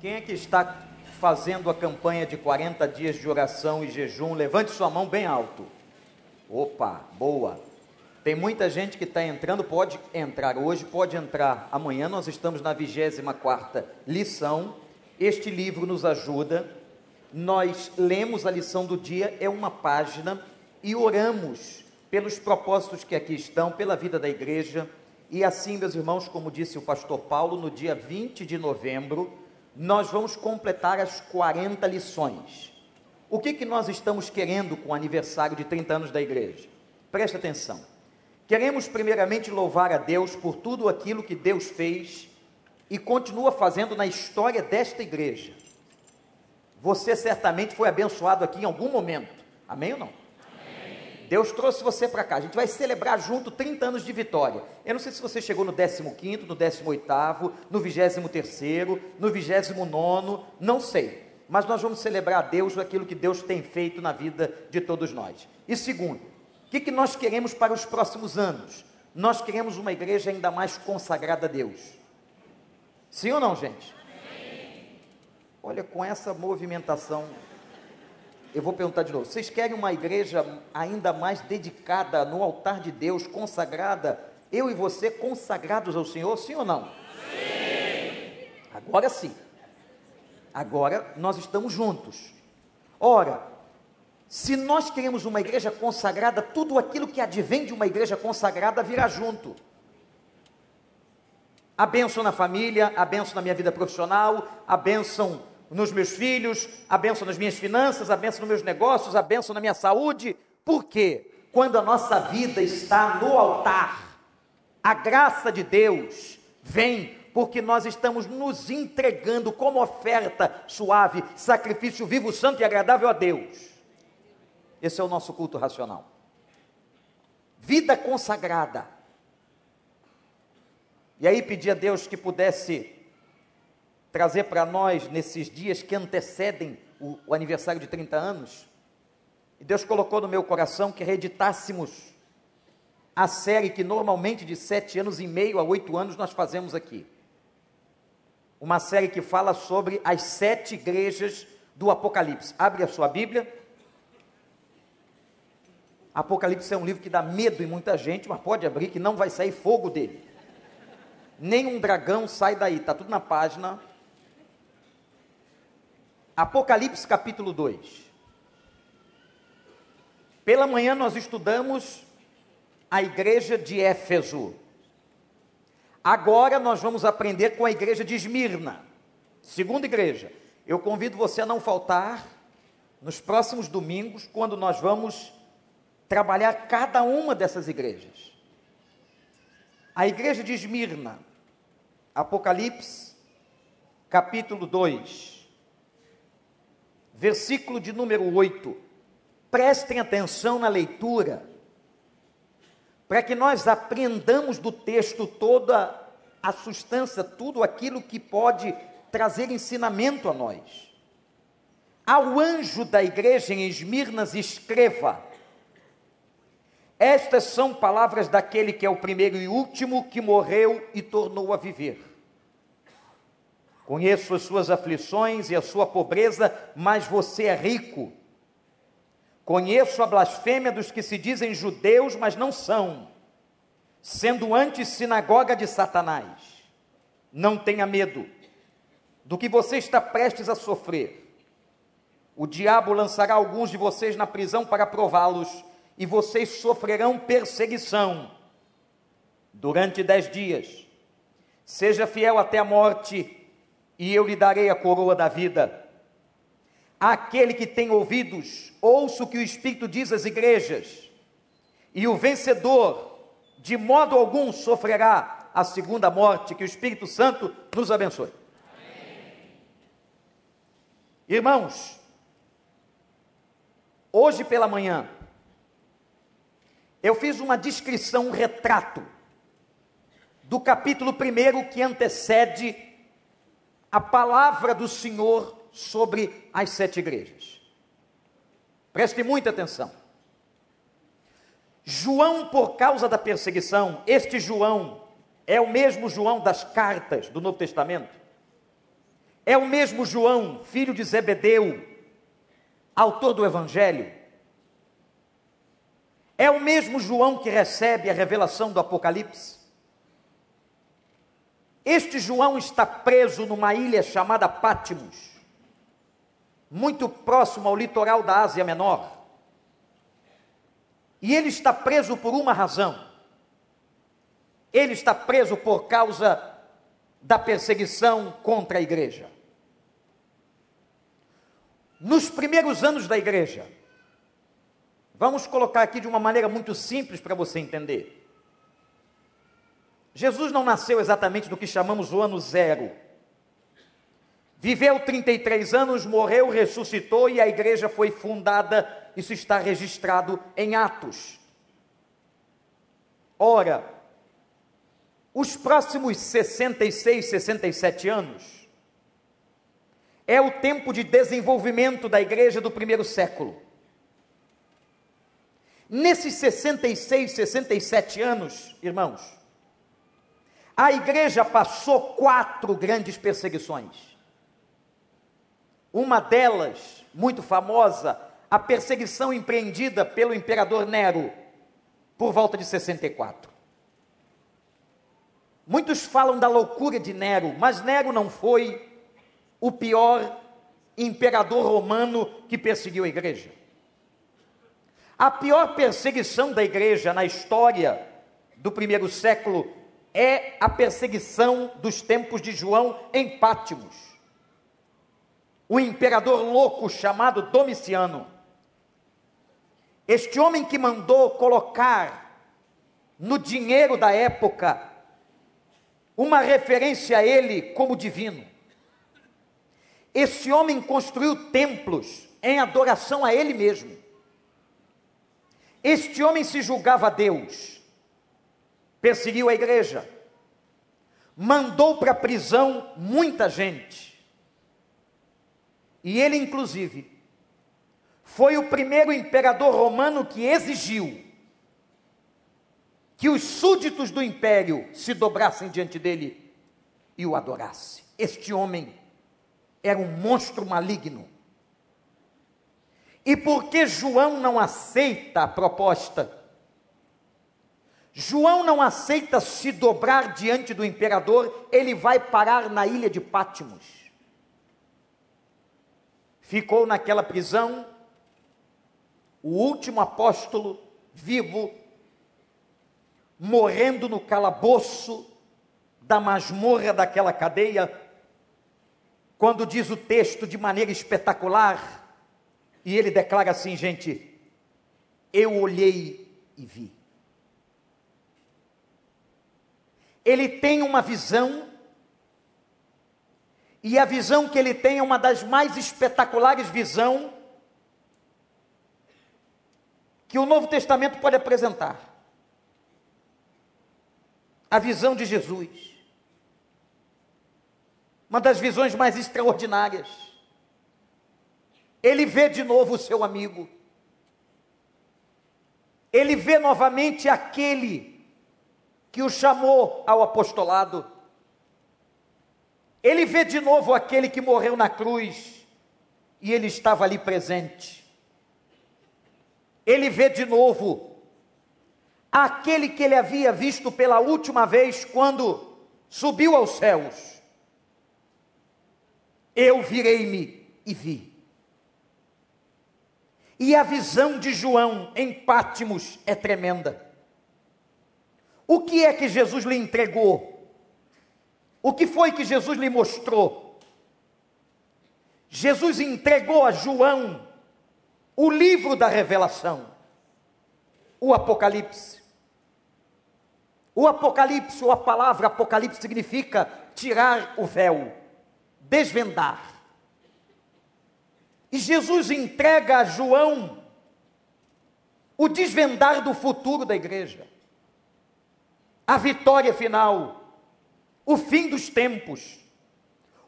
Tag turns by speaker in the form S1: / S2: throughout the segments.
S1: Quem é que está fazendo a campanha de 40 dias de oração e jejum? Levante sua mão bem alto. Opa, boa. Tem muita gente que está entrando, pode entrar hoje, pode entrar amanhã. Nós estamos na 24 lição. Este livro nos ajuda. Nós lemos a lição do dia, é uma página, e oramos pelos propósitos que aqui estão, pela vida da igreja. E assim, meus irmãos, como disse o pastor Paulo, no dia 20 de novembro, nós vamos completar as 40 lições. O que, que nós estamos querendo com o aniversário de 30 anos da igreja? Preste atenção. Queremos primeiramente louvar a Deus por tudo aquilo que Deus fez e continua fazendo na história desta igreja. Você certamente foi abençoado aqui em algum momento. Amém ou não? Deus trouxe você para cá. A gente vai celebrar junto 30 anos de vitória. Eu não sei se você chegou no 15, no 18, no 23, no 29, não sei. Mas nós vamos celebrar a Deus aquilo que Deus tem feito na vida de todos nós. E segundo, o que, que nós queremos para os próximos anos? Nós queremos uma igreja ainda mais consagrada a Deus. Sim ou não, gente? Olha, com essa movimentação eu vou perguntar de novo: vocês querem uma igreja ainda mais dedicada no altar de Deus, consagrada, eu e você consagrados ao Senhor, sim ou não? Sim. Agora sim. Agora nós estamos juntos. Ora, se nós queremos uma igreja consagrada, tudo aquilo que advém de uma igreja consagrada virá junto. A bênção na família, a bênção na minha vida profissional, a bênção nos meus filhos, a benção nas minhas finanças, a benção nos meus negócios, a benção na minha saúde. Por quê? Quando a nossa vida está no altar, a graça de Deus vem porque nós estamos nos entregando como oferta suave, sacrifício vivo, santo e agradável a Deus. Esse é o nosso culto racional. Vida consagrada. E aí pedi a Deus que pudesse trazer para nós nesses dias que antecedem o, o, aniversário de 30 anos. E Deus colocou no meu coração que reeditássemos a série que normalmente de sete anos e meio a oito anos nós fazemos aqui. Uma série que fala sobre as sete igrejas do Apocalipse. Abre a sua Bíblia. Apocalipse é um livro que dá medo em muita gente, mas pode abrir que não vai sair fogo dele. Nem um dragão sai daí, está tudo na página Apocalipse capítulo 2. Pela manhã nós estudamos a igreja de Éfeso. Agora nós vamos aprender com a igreja de Esmirna, segunda igreja. Eu convido você a não faltar nos próximos domingos, quando nós vamos trabalhar cada uma dessas igrejas. A igreja de Esmirna, Apocalipse, capítulo 2 versículo de número 8. Prestem atenção na leitura, para que nós aprendamos do texto toda a substância, tudo aquilo que pode trazer ensinamento a nós. Ao anjo da igreja em Esmirnas, escreva: Estas são palavras daquele que é o primeiro e último, que morreu e tornou a viver. Conheço as suas aflições e a sua pobreza, mas você é rico. Conheço a blasfêmia dos que se dizem judeus, mas não são, sendo antes sinagoga de Satanás. Não tenha medo do que você está prestes a sofrer. O diabo lançará alguns de vocês na prisão para prová-los, e vocês sofrerão perseguição durante dez dias. Seja fiel até a morte, e eu lhe darei a coroa da vida. Aquele que tem ouvidos, ouça o que o Espírito diz às igrejas, e o vencedor, de modo algum, sofrerá a segunda morte, que o Espírito Santo nos abençoe. Amém. Irmãos, hoje pela manhã, eu fiz uma descrição, um retrato, do capítulo 1 que antecede a palavra do Senhor sobre as sete igrejas. Preste muita atenção. João, por causa da perseguição, este João é o mesmo João das cartas do Novo Testamento. É o mesmo João, filho de Zebedeu, autor do Evangelho. É o mesmo João que recebe a revelação do Apocalipse. Este João está preso numa ilha chamada Pátimos, muito próximo ao litoral da Ásia Menor. E ele está preso por uma razão. Ele está preso por causa da perseguição contra a igreja. Nos primeiros anos da igreja, vamos colocar aqui de uma maneira muito simples para você entender. Jesus não nasceu exatamente do que chamamos o ano zero. Viveu 33 anos, morreu, ressuscitou e a igreja foi fundada. Isso está registrado em Atos. Ora, os próximos 66, 67 anos é o tempo de desenvolvimento da igreja do primeiro século. Nesses 66, 67 anos, irmãos, a igreja passou quatro grandes perseguições. Uma delas, muito famosa, a perseguição empreendida pelo imperador Nero, por volta de 64. Muitos falam da loucura de Nero, mas Nero não foi o pior imperador romano que perseguiu a igreja. A pior perseguição da igreja na história do primeiro século é a perseguição dos tempos de João em Pátimos. O imperador louco chamado Domiciano. Este homem que mandou colocar no dinheiro da época uma referência a ele como divino. Esse homem construiu templos em adoração a ele mesmo. Este homem se julgava Deus, perseguiu a igreja, mandou para a prisão muita gente. E ele, inclusive, foi o primeiro imperador romano que exigiu que os súditos do império se dobrassem diante dele e o adorassem. Este homem era um monstro maligno. E porque João não aceita a proposta, João não aceita se dobrar diante do imperador, ele vai parar na ilha de Pátimos. Ficou naquela prisão, o último apóstolo vivo morrendo no calabouço da masmorra daquela cadeia, quando diz o texto de maneira espetacular, e ele declara assim, gente: Eu olhei e vi. Ele tem uma visão, e a visão que ele tem é uma das mais espetaculares visões que o Novo Testamento pode apresentar a visão de Jesus. Uma das visões mais extraordinárias. Ele vê de novo o seu amigo. Ele vê novamente aquele que o chamou ao apostolado. Ele vê de novo aquele que morreu na cruz e ele estava ali presente. Ele vê de novo aquele que ele havia visto pela última vez quando subiu aos céus. Eu virei-me e vi. E a visão de João em Pátimos é tremenda. O que é que Jesus lhe entregou? O que foi que Jesus lhe mostrou? Jesus entregou a João o livro da revelação, o Apocalipse. O Apocalipse, ou a palavra Apocalipse, significa tirar o véu, desvendar. E Jesus entrega a João o desvendar do futuro da igreja, a vitória final, o fim dos tempos,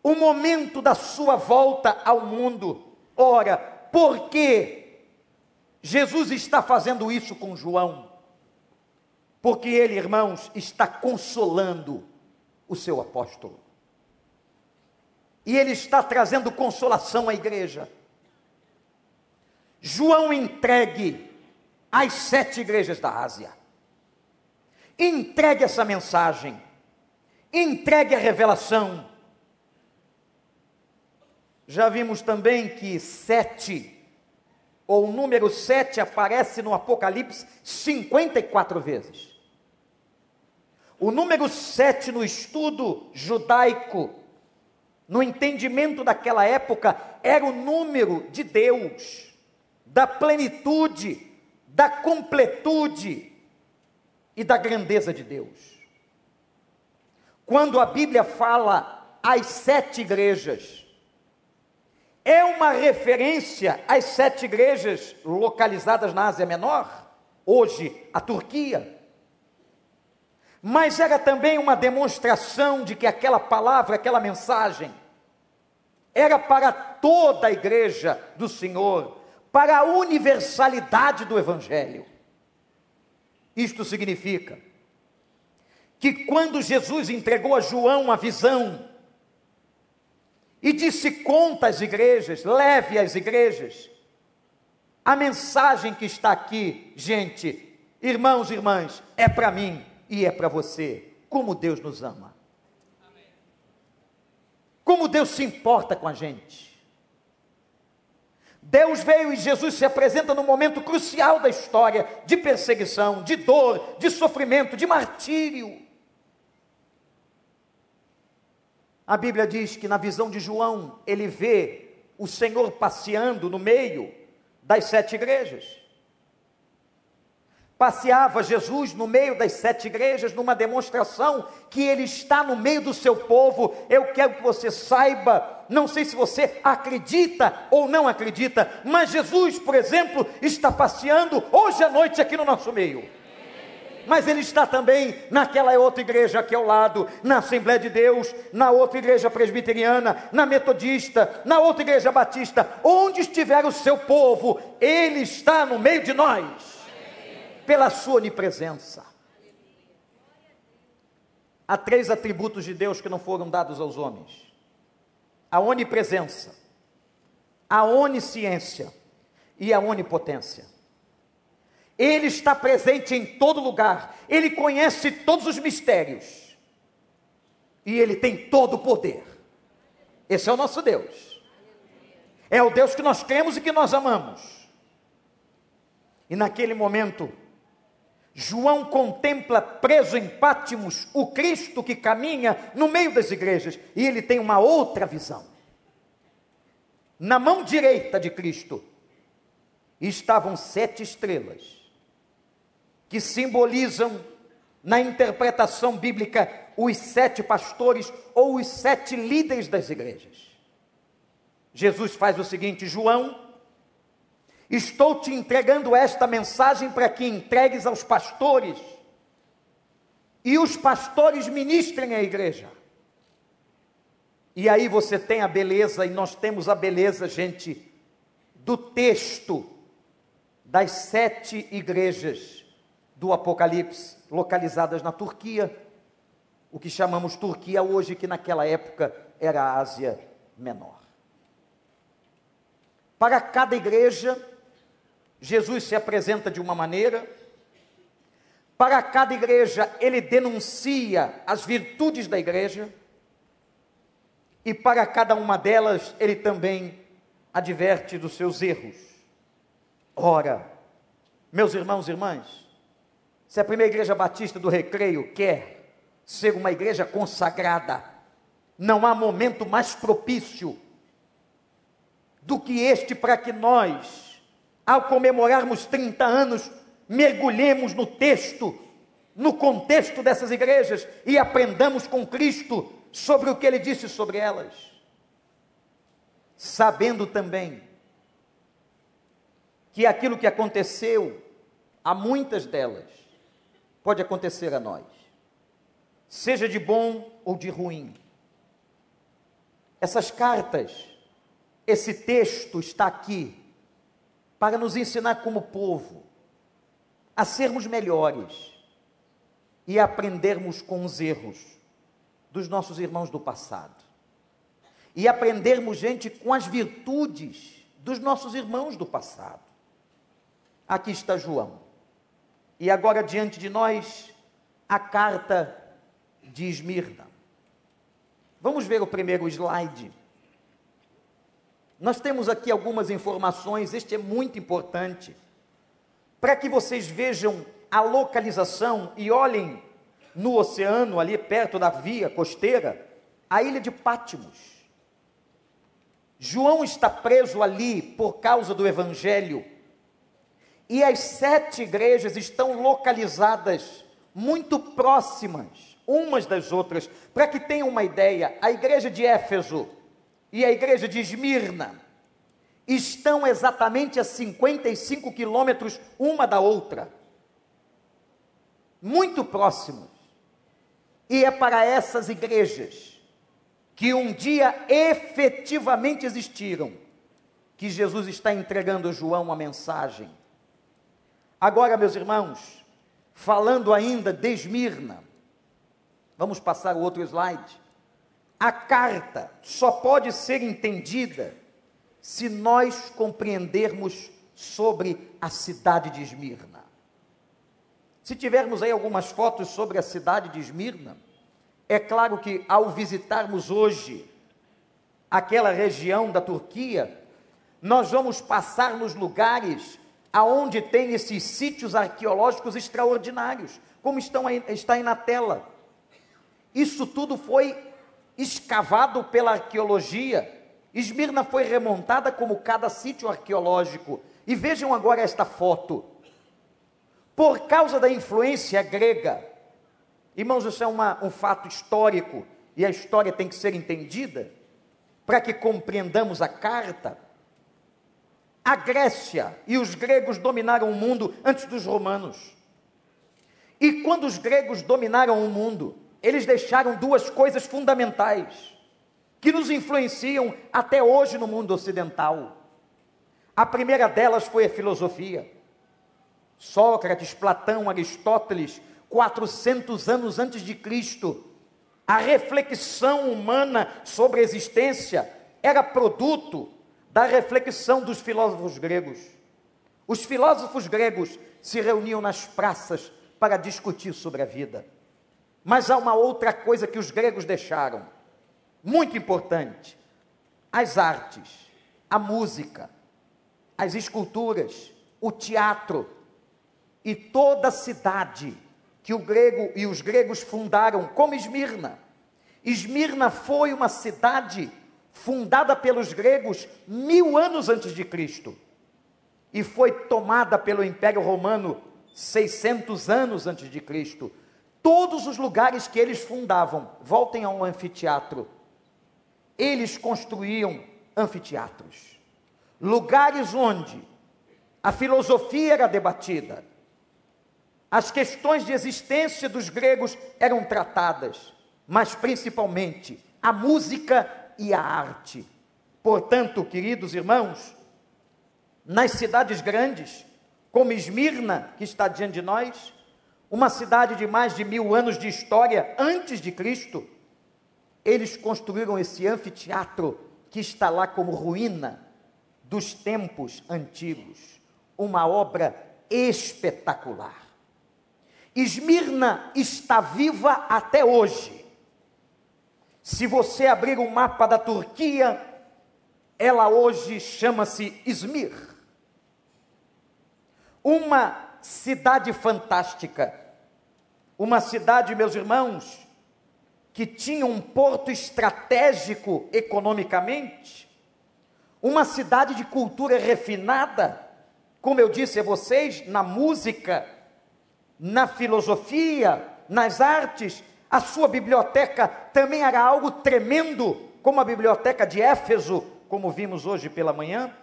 S1: o momento da sua volta ao mundo. Ora, por que Jesus está fazendo isso com João? porque ele, irmãos, está consolando o seu apóstolo. e ele está trazendo consolação à igreja. João entregue às sete igrejas da Ásia. Entregue essa mensagem, entregue a revelação. Já vimos também que sete, ou o número sete, aparece no Apocalipse 54 vezes. O número sete no estudo judaico no entendimento daquela época, era o número de Deus, da plenitude, da completude e da grandeza de Deus. Quando a Bíblia fala as sete igrejas, é uma referência às sete igrejas localizadas na Ásia Menor, hoje a Turquia mas era também uma demonstração de que aquela palavra, aquela mensagem, era para toda a igreja do Senhor, para a universalidade do Evangelho. Isto significa que quando Jesus entregou a João a visão e disse: conta às igrejas, leve às igrejas, a mensagem que está aqui, gente, irmãos e irmãs, é para mim e é para você. Como Deus nos ama. Como Deus se importa com a gente. Deus veio e Jesus se apresenta no momento crucial da história de perseguição, de dor, de sofrimento, de martírio. A Bíblia diz que na visão de João, ele vê o Senhor passeando no meio das sete igrejas passeava Jesus no meio das sete igrejas, numa demonstração que ele está no meio do seu povo. Eu quero que você saiba, não sei se você acredita ou não acredita, mas Jesus, por exemplo, está passeando hoje à noite aqui no nosso meio. Mas ele está também naquela outra igreja aqui ao lado, na Assembleia de Deus, na outra igreja presbiteriana, na metodista, na outra igreja batista, onde estiver o seu povo, ele está no meio de nós pela sua onipresença. Há três atributos de Deus que não foram dados aos homens: a onipresença, a onisciência e a onipotência. Ele está presente em todo lugar, ele conhece todos os mistérios e ele tem todo o poder. Esse é o nosso Deus. É o Deus que nós cremos e que nós amamos. E naquele momento, João contempla preso em Pátimos o Cristo que caminha no meio das igrejas e ele tem uma outra visão. Na mão direita de Cristo estavam sete estrelas que simbolizam na interpretação bíblica os sete pastores ou os sete líderes das igrejas. Jesus faz o seguinte: João Estou te entregando esta mensagem para que entregues aos pastores e os pastores ministrem a igreja. E aí você tem a beleza, e nós temos a beleza, gente, do texto das sete igrejas do Apocalipse, localizadas na Turquia, o que chamamos Turquia hoje, que naquela época era a Ásia Menor. Para cada igreja, Jesus se apresenta de uma maneira, para cada igreja ele denuncia as virtudes da igreja, e para cada uma delas ele também adverte dos seus erros. Ora, meus irmãos e irmãs, se a primeira igreja batista do recreio quer ser uma igreja consagrada, não há momento mais propício do que este para que nós ao comemorarmos 30 anos, mergulhemos no texto, no contexto dessas igrejas e aprendamos com Cristo sobre o que ele disse sobre elas. Sabendo também que aquilo que aconteceu a muitas delas pode acontecer a nós, seja de bom ou de ruim. Essas cartas, esse texto está aqui para nos ensinar como povo a sermos melhores e aprendermos com os erros dos nossos irmãos do passado. e aprendermos, gente, com as virtudes dos nossos irmãos do passado. Aqui está João. E agora diante de nós a carta de Esmirna. Vamos ver o primeiro slide. Nós temos aqui algumas informações, este é muito importante, para que vocês vejam a localização e olhem no oceano, ali perto da via costeira, a ilha de Pátimos. João está preso ali por causa do evangelho. E as sete igrejas estão localizadas muito próximas umas das outras. Para que tenham uma ideia, a igreja de Éfeso e a igreja de Esmirna estão exatamente a 55 quilômetros uma da outra. Muito próximos. E é para essas igrejas que um dia efetivamente existiram que Jesus está entregando a João uma mensagem. Agora, meus irmãos, falando ainda de Esmirna, vamos passar o outro slide. A carta só pode ser entendida se nós compreendermos sobre a cidade de Esmirna. Se tivermos aí algumas fotos sobre a cidade de Esmirna, é claro que ao visitarmos hoje aquela região da Turquia, nós vamos passar nos lugares aonde tem esses sítios arqueológicos extraordinários, como estão aí, está aí na tela. Isso tudo foi escavado pela arqueologia. Esmirna foi remontada como cada sítio arqueológico. E vejam agora esta foto. Por causa da influência grega, irmãos, isso é uma, um fato histórico, e a história tem que ser entendida, para que compreendamos a carta. A Grécia e os gregos dominaram o mundo antes dos romanos. E quando os gregos dominaram o mundo, eles deixaram duas coisas fundamentais que nos influenciam até hoje no mundo ocidental. A primeira delas foi a filosofia. Sócrates, Platão, Aristóteles, 400 anos antes de Cristo, a reflexão humana sobre a existência era produto da reflexão dos filósofos gregos. Os filósofos gregos se reuniam nas praças para discutir sobre a vida. Mas há uma outra coisa que os gregos deixaram, muito importante: as artes, a música, as esculturas, o teatro, e toda a cidade que o grego e os gregos fundaram, como Esmirna. Esmirna foi uma cidade fundada pelos gregos mil anos antes de Cristo e foi tomada pelo Império Romano 600 anos antes de Cristo. Todos os lugares que eles fundavam, voltem a um anfiteatro, eles construíam anfiteatros, lugares onde a filosofia era debatida, as questões de existência dos gregos eram tratadas, mas principalmente a música e a arte. Portanto, queridos irmãos, nas cidades grandes, como Esmirna, que está diante de nós, uma cidade de mais de mil anos de história antes de Cristo, eles construíram esse anfiteatro que está lá como ruína dos tempos antigos. Uma obra espetacular. Esmirna está viva até hoje. Se você abrir o um mapa da Turquia, ela hoje chama-se Izmir. Uma cidade fantástica. Uma cidade, meus irmãos, que tinha um porto estratégico economicamente, uma cidade de cultura refinada, como eu disse a vocês, na música, na filosofia, nas artes, a sua biblioteca também era algo tremendo, como a biblioteca de Éfeso, como vimos hoje pela manhã.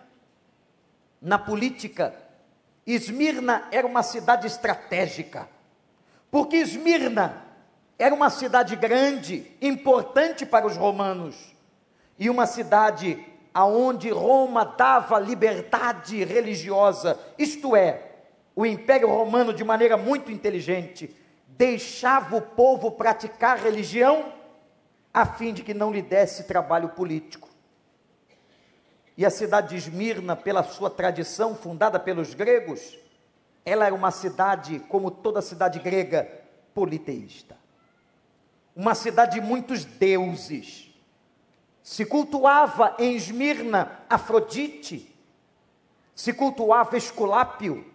S1: Na política, Esmirna era uma cidade estratégica, porque Esmirna era uma cidade grande, importante para os romanos, e uma cidade aonde Roma dava liberdade religiosa, isto é, o Império Romano, de maneira muito inteligente, deixava o povo praticar religião a fim de que não lhe desse trabalho político. E a cidade de Esmirna, pela sua tradição fundada pelos gregos, ela era uma cidade, como toda cidade grega, politeísta. Uma cidade de muitos deuses. Se cultuava em Esmirna Afrodite, se cultuava Esculápio,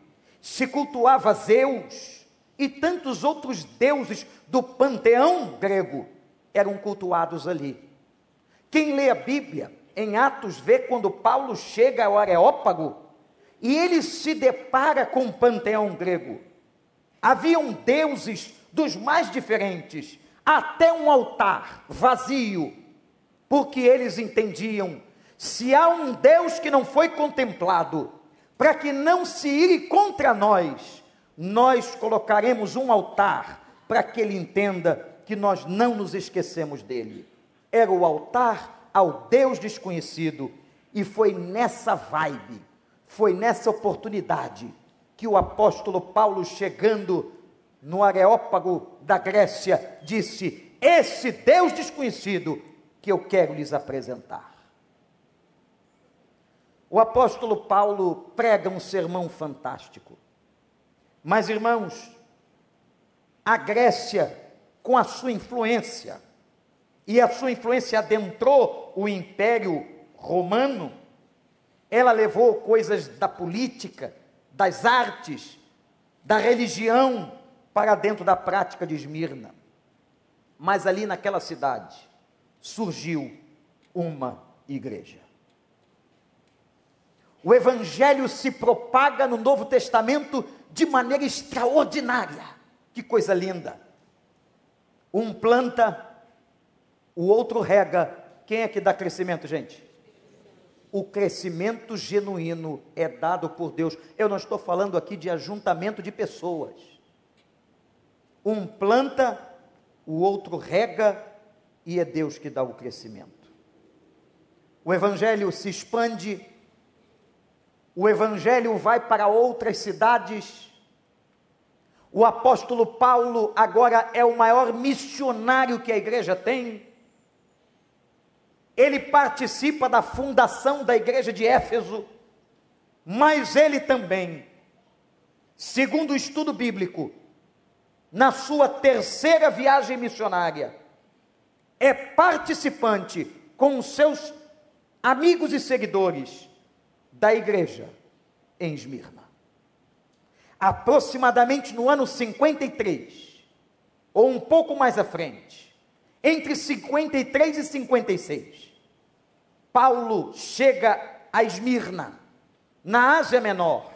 S1: se cultuava Zeus e tantos outros deuses do panteão grego eram cultuados ali. Quem lê a Bíblia em Atos vê quando Paulo chega ao Areópago e ele se depara com o panteão grego. Haviam deuses dos mais diferentes, até um altar vazio, porque eles entendiam: se há um Deus que não foi contemplado, para que não se ire contra nós, nós colocaremos um altar para que ele entenda que nós não nos esquecemos dele. Era o altar ao Deus desconhecido, e foi nessa vibe, foi nessa oportunidade que o apóstolo Paulo, chegando no Areópago da Grécia, disse: Esse Deus desconhecido que eu quero lhes apresentar. O apóstolo Paulo prega um sermão fantástico. Mas, irmãos, a Grécia com a sua influência, e a sua influência adentrou o Império Romano, ela levou coisas da política, das artes, da religião para dentro da prática de Esmirna. Mas ali naquela cidade surgiu uma igreja. O evangelho se propaga no Novo Testamento de maneira extraordinária. Que coisa linda! Um planta, o outro rega. Quem é que dá crescimento, gente? O crescimento genuíno é dado por Deus. Eu não estou falando aqui de ajuntamento de pessoas. Um planta, o outro rega e é Deus que dá o crescimento. O evangelho se expande, o evangelho vai para outras cidades, o apóstolo Paulo agora é o maior missionário que a igreja tem. Ele participa da fundação da igreja de Éfeso, mas ele também, segundo o estudo bíblico, na sua terceira viagem missionária, é participante com seus amigos e seguidores da igreja em Esmirna. Aproximadamente no ano 53, ou um pouco mais à frente, entre 53 e 56, Paulo chega a Esmirna, na Ásia Menor,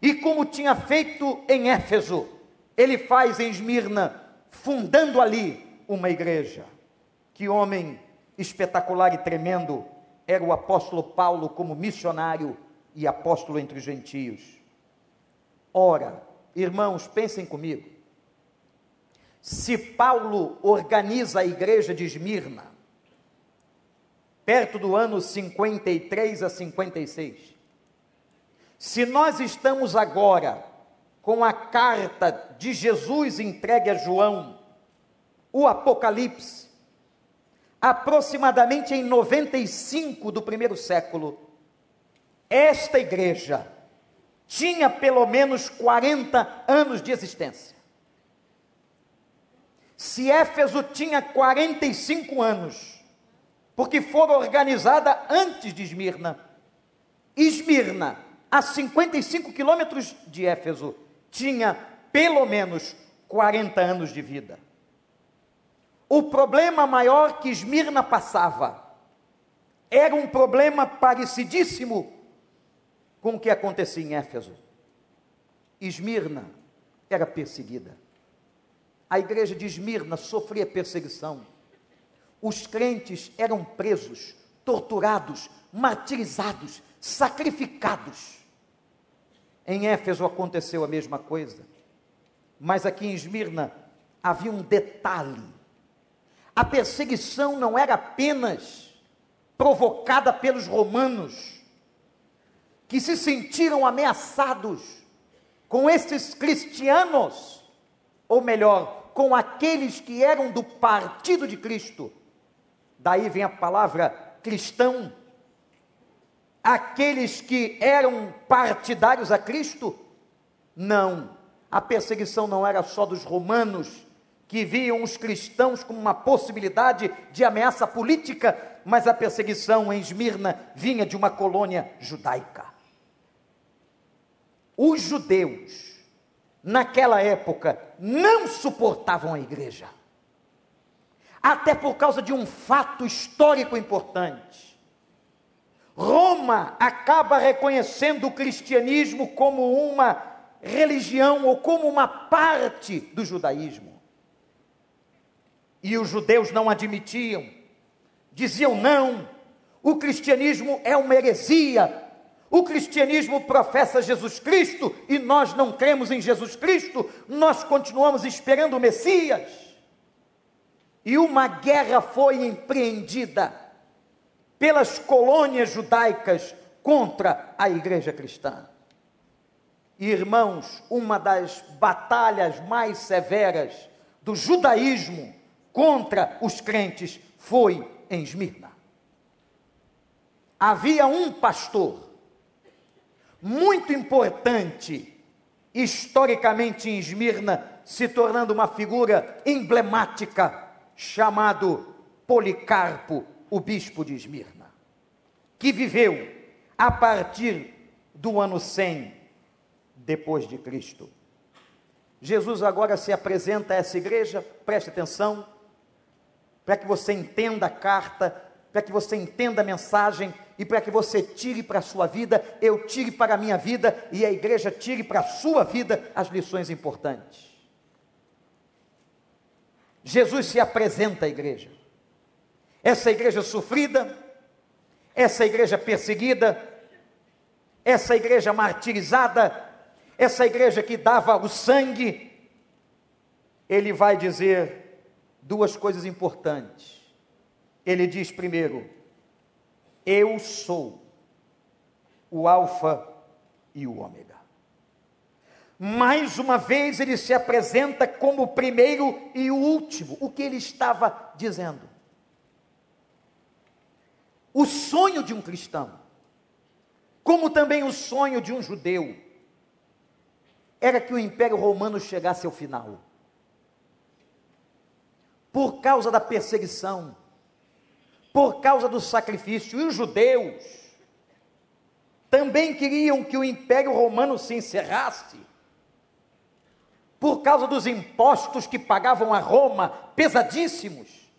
S1: e como tinha feito em Éfeso, ele faz em Esmirna, fundando ali uma igreja. Que homem espetacular e tremendo era o apóstolo Paulo como missionário e apóstolo entre os gentios. Ora, irmãos, pensem comigo. Se Paulo organiza a igreja de Esmirna, perto do ano 53 a 56, se nós estamos agora com a carta de Jesus entregue a João, o Apocalipse, aproximadamente em 95 do primeiro século, esta igreja tinha pelo menos 40 anos de existência. Se Éfeso tinha 45 anos, porque foi organizada antes de Esmirna, Esmirna, a 55 quilômetros de Éfeso, tinha pelo menos 40 anos de vida. O problema maior que Esmirna passava era um problema parecidíssimo com o que acontecia em Éfeso. Esmirna era perseguida. A igreja de Esmirna sofria perseguição. Os crentes eram presos, torturados, martirizados, sacrificados. Em Éfeso aconteceu a mesma coisa. Mas aqui em Esmirna havia um detalhe. A perseguição não era apenas provocada pelos romanos, que se sentiram ameaçados com esses cristianos, ou melhor, com aqueles que eram do partido de Cristo, daí vem a palavra cristão. Aqueles que eram partidários a Cristo? Não. A perseguição não era só dos romanos, que viam os cristãos como uma possibilidade de ameaça política, mas a perseguição em Esmirna vinha de uma colônia judaica. Os judeus, naquela época, não suportavam a igreja. Até por causa de um fato histórico importante. Roma acaba reconhecendo o cristianismo como uma religião ou como uma parte do judaísmo. E os judeus não admitiam, diziam não, o cristianismo é uma heresia, o cristianismo professa Jesus Cristo e nós não cremos em Jesus Cristo, nós continuamos esperando o Messias. E uma guerra foi empreendida pelas colônias judaicas contra a igreja cristã. Irmãos, uma das batalhas mais severas do judaísmo contra os crentes foi em Esmirna. Havia um pastor muito importante historicamente em Esmirna, se tornando uma figura emblemática, chamado Policarpo, o bispo de Esmirna, que viveu a partir do ano 100 depois de Cristo. Jesus agora se apresenta a essa igreja, preste atenção, para que você entenda a carta, para que você entenda a mensagem e para que você tire para a sua vida, eu tire para a minha vida e a igreja tire para a sua vida as lições importantes. Jesus se apresenta à igreja. Essa igreja sofrida, essa igreja perseguida, essa igreja martirizada, essa igreja que dava o sangue, ele vai dizer duas coisas importantes. Ele diz primeiro: Eu sou o Alfa e o Ômega. Mais uma vez ele se apresenta como o primeiro e o último. O que ele estava dizendo? O sonho de um cristão, como também o sonho de um judeu, era que o Império Romano chegasse ao final. Por causa da perseguição, por causa do sacrifício. E os judeus também queriam que o Império Romano se encerrasse, por causa dos impostos que pagavam a Roma, pesadíssimos.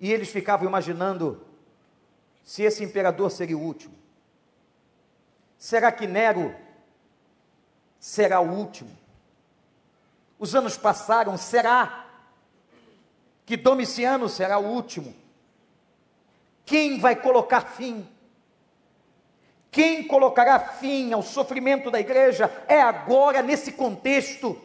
S1: E eles ficavam imaginando se esse imperador seria o último. Será que Nero será o último? Os anos passaram, será que Domiciano será o último. Quem vai colocar fim? Quem colocará fim ao sofrimento da igreja é agora, nesse contexto,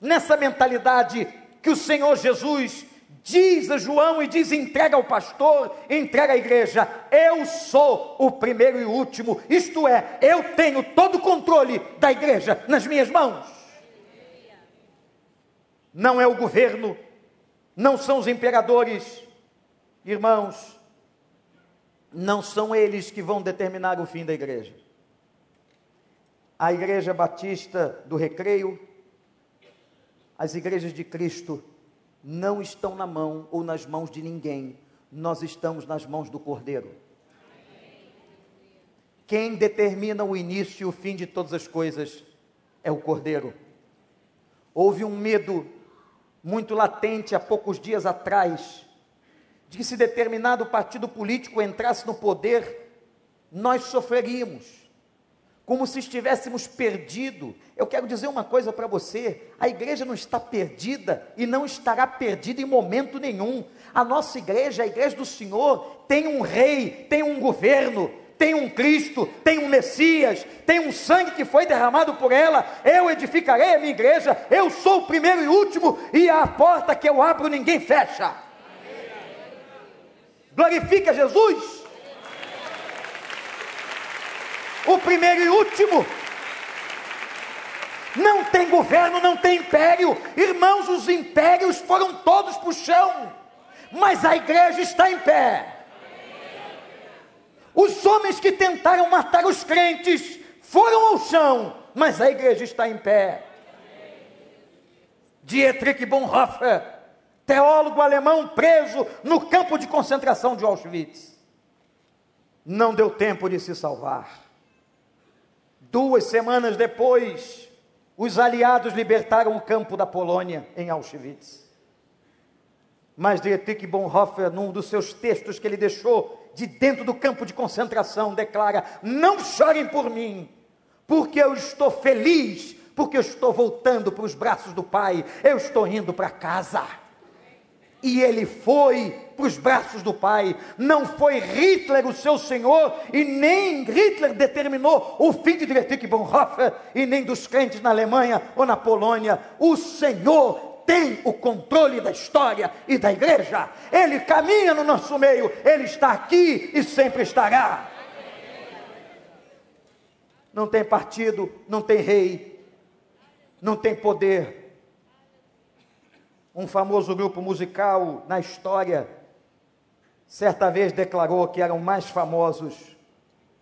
S1: nessa mentalidade que o Senhor Jesus diz a João e diz: entrega ao pastor, entrega à igreja. Eu sou o primeiro e o último, isto é, eu tenho todo o controle da igreja nas minhas mãos. Não é o governo, não são os imperadores, irmãos, não são eles que vão determinar o fim da igreja. A igreja batista do recreio, as igrejas de Cristo, não estão na mão ou nas mãos de ninguém, nós estamos nas mãos do Cordeiro. Quem determina o início e o fim de todas as coisas é o Cordeiro. Houve um medo muito latente há poucos dias atrás, de que se determinado partido político entrasse no poder, nós sofreríamos, como se estivéssemos perdido. Eu quero dizer uma coisa para você: a igreja não está perdida e não estará perdida em momento nenhum. A nossa igreja, a igreja do Senhor, tem um rei, tem um governo, tem um Cristo, tem um Messias, tem um sangue que foi derramado por ela. Eu edificarei a minha igreja, eu sou o primeiro e último, e a porta que eu abro ninguém fecha. Glorifica Jesus. O primeiro e último. Não tem governo, não tem império. Irmãos, os impérios foram todos para o chão. mas a igreja está em pé. Os homens que tentaram matar os crentes foram ao chão, mas a igreja está em pé. Dietrich Bonhoeffer, teólogo alemão preso no campo de concentração de Auschwitz, não deu tempo de se salvar. Duas semanas depois, os aliados libertaram o campo da Polônia em Auschwitz. Mas Dietrich Bonhoeffer, num dos seus textos que ele deixou de dentro do campo de concentração, declara: Não chorem por mim, porque eu estou feliz, porque eu estou voltando para os braços do Pai, eu estou indo para casa. E ele foi para os braços do Pai. Não foi Hitler o seu senhor, e nem Hitler determinou o fim de Dietrich Bonhoeffer, e nem dos crentes na Alemanha ou na Polônia. O Senhor tem o controle da história e da igreja. Ele caminha no nosso meio, ele está aqui e sempre estará. Não tem partido, não tem rei, não tem poder. Um famoso grupo musical na história, certa vez declarou que eram mais famosos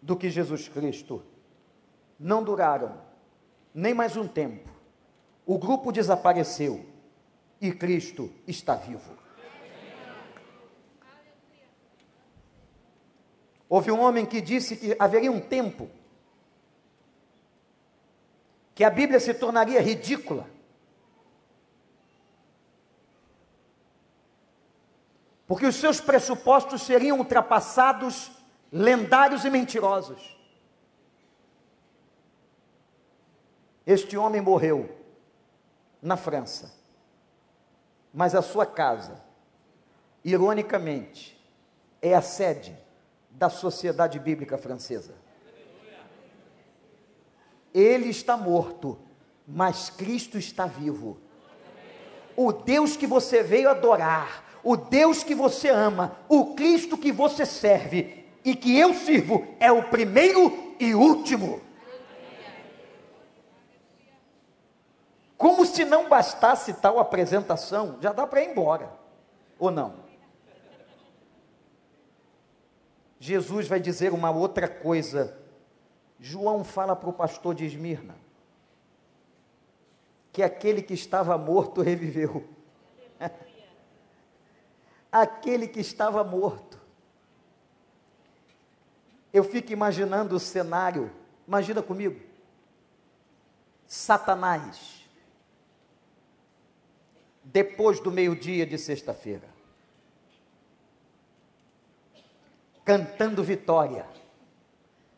S1: do que Jesus Cristo. Não duraram nem mais um tempo. O grupo desapareceu e Cristo está vivo. Houve um homem que disse que haveria um tempo que a Bíblia se tornaria ridícula. Porque os seus pressupostos seriam ultrapassados, lendários e mentirosos. Este homem morreu na França mas a sua casa, ironicamente, é a sede da Sociedade Bíblica Francesa. Ele está morto, mas Cristo está vivo. O Deus que você veio adorar, o Deus que você ama, o Cristo que você serve e que eu sirvo é o primeiro e último. Como se não bastasse tal apresentação, já dá para ir embora, ou não? Jesus vai dizer uma outra coisa. João fala para o pastor de Esmirna que aquele que estava morto reviveu. aquele que estava morto. Eu fico imaginando o cenário, imagina comigo. Satanás depois do meio-dia de sexta-feira. Cantando vitória,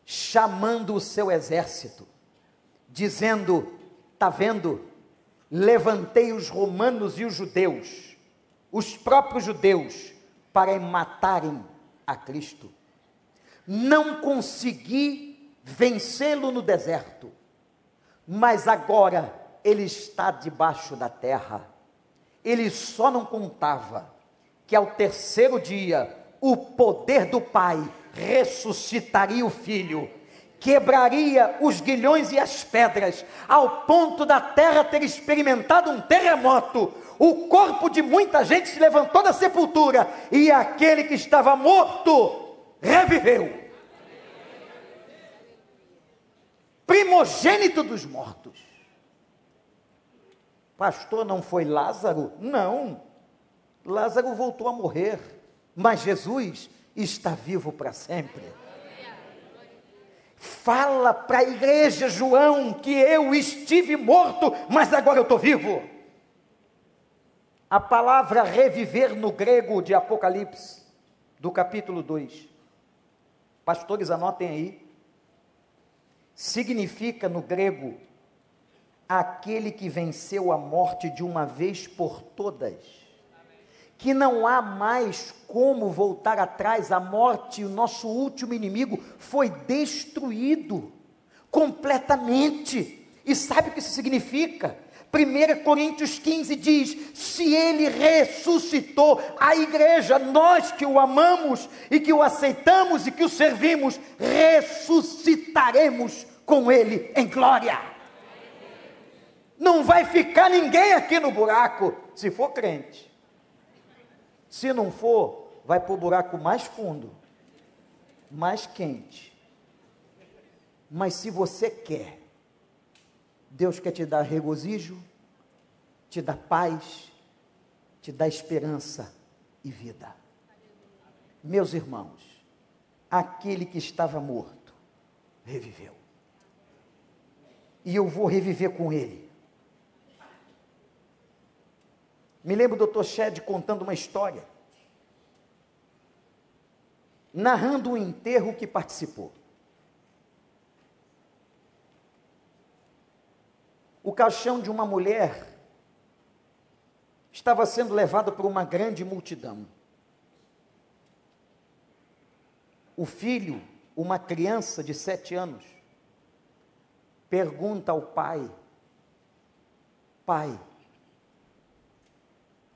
S1: chamando o seu exército, dizendo: Está vendo? Levantei os romanos e os judeus, os próprios judeus, para matarem a Cristo. Não consegui vencê-lo no deserto, mas agora ele está debaixo da terra ele só não contava que ao terceiro dia o poder do Pai ressuscitaria o filho, quebraria os guilhões e as pedras, ao ponto da terra ter experimentado um terremoto. O corpo de muita gente se levantou da sepultura e aquele que estava morto reviveu. Primogênito dos mortos. Pastor, não foi Lázaro? Não. Lázaro voltou a morrer, mas Jesus está vivo para sempre. Fala para a igreja, João, que eu estive morto, mas agora eu estou vivo. A palavra reviver no grego de Apocalipse, do capítulo 2. Pastores, anotem aí. Significa no grego aquele que venceu a morte de uma vez por todas. Que não há mais como voltar atrás, a morte, o nosso último inimigo, foi destruído completamente. E sabe o que isso significa? 1 Coríntios 15 diz: se ele ressuscitou, a igreja, nós que o amamos e que o aceitamos e que o servimos, ressuscitaremos com ele em glória. Não vai ficar ninguém aqui no buraco, se for crente. Se não for, vai para o buraco mais fundo, mais quente. Mas se você quer, Deus quer te dar regozijo, te dar paz, te dar esperança e vida. Meus irmãos, aquele que estava morto reviveu. E eu vou reviver com ele. Me lembro do Dr. Shed contando uma história, narrando um enterro que participou. O caixão de uma mulher estava sendo levado por uma grande multidão. O filho, uma criança de sete anos, pergunta ao pai: Pai,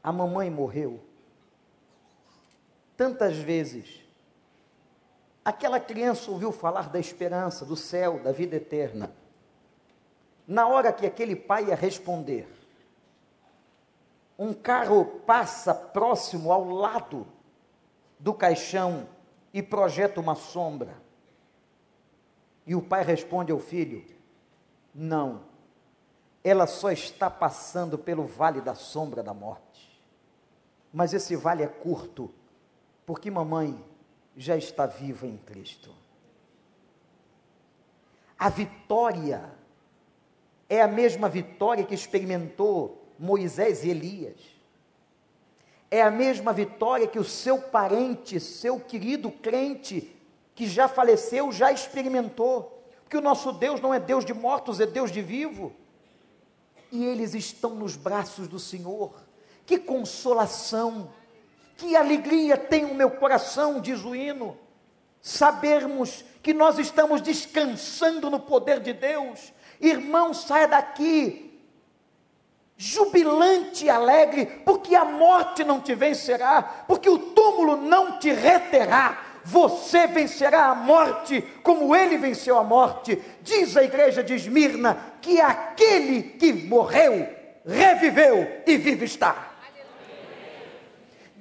S1: a mamãe morreu. Tantas vezes, aquela criança ouviu falar da esperança, do céu, da vida eterna. Na hora que aquele pai ia responder, um carro passa próximo ao lado do caixão e projeta uma sombra. E o pai responde ao filho: Não, ela só está passando pelo vale da sombra da morte. Mas esse vale é curto, porque mamãe já está viva em Cristo. A vitória é a mesma vitória que experimentou Moisés e Elias. É a mesma vitória que o seu parente, seu querido crente, que já faleceu, já experimentou. Porque o nosso Deus não é Deus de mortos, é Deus de vivo. E eles estão nos braços do Senhor que consolação, que alegria tem o meu coração, diz o hino, sabermos que nós estamos descansando no poder de Deus. Irmão, saia daqui jubilante e alegre, porque a morte não te vencerá, porque o túmulo não te reterá. Você vencerá a morte como ele venceu a morte. Diz a igreja de Esmirna que aquele que morreu reviveu e vive está.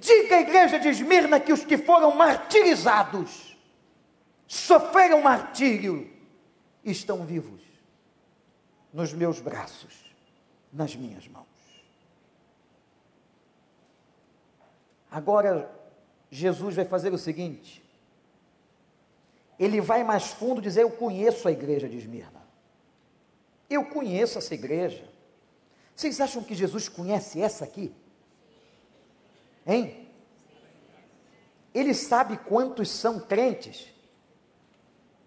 S1: Diga à igreja de Esmirna que os que foram martirizados, sofreram martírio, estão vivos nos meus braços, nas minhas mãos. Agora, Jesus vai fazer o seguinte: ele vai mais fundo dizer: Eu conheço a igreja de Esmirna. Eu conheço essa igreja. Vocês acham que Jesus conhece essa aqui? Hein? Ele sabe quantos são crentes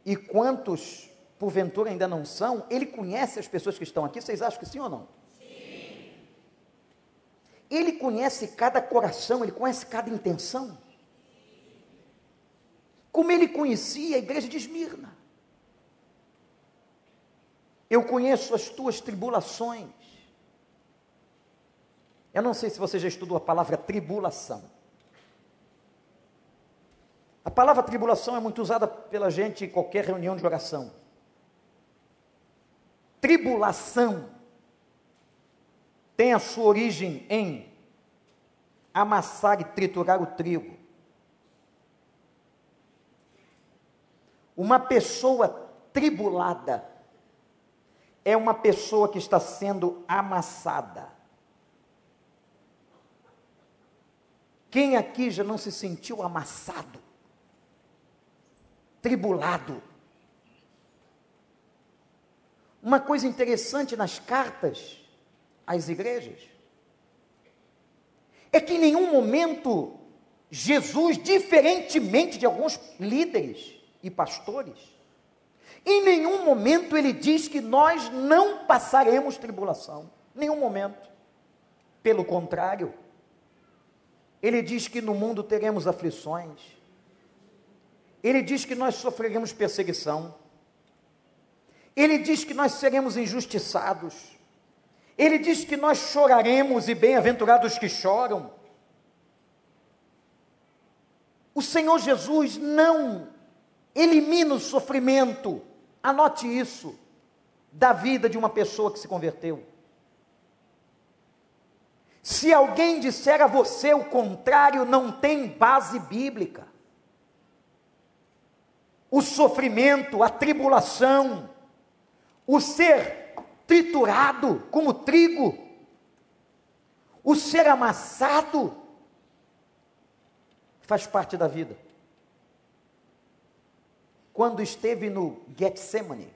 S1: e quantos, porventura, ainda não são. Ele conhece as pessoas que estão aqui. Vocês acham que sim ou não? Sim. Ele conhece cada coração, ele conhece cada intenção. Como ele conhecia a igreja de Esmirna. Eu conheço as tuas tribulações. Eu não sei se você já estudou a palavra tribulação. A palavra tribulação é muito usada pela gente em qualquer reunião de oração. Tribulação tem a sua origem em amassar e triturar o trigo. Uma pessoa tribulada é uma pessoa que está sendo amassada. Quem aqui já não se sentiu amassado, tribulado? Uma coisa interessante nas cartas às igrejas é que em nenhum momento Jesus, diferentemente de alguns líderes e pastores, em nenhum momento ele diz que nós não passaremos tribulação. Nenhum momento. Pelo contrário, ele diz que no mundo teremos aflições. Ele diz que nós sofreremos perseguição. Ele diz que nós seremos injustiçados. Ele diz que nós choraremos e bem-aventurados que choram. O Senhor Jesus não elimina o sofrimento, anote isso, da vida de uma pessoa que se converteu. Se alguém disser a você o contrário, não tem base bíblica. O sofrimento, a tribulação, o ser triturado como trigo, o ser amassado, faz parte da vida. Quando esteve no Getsemane,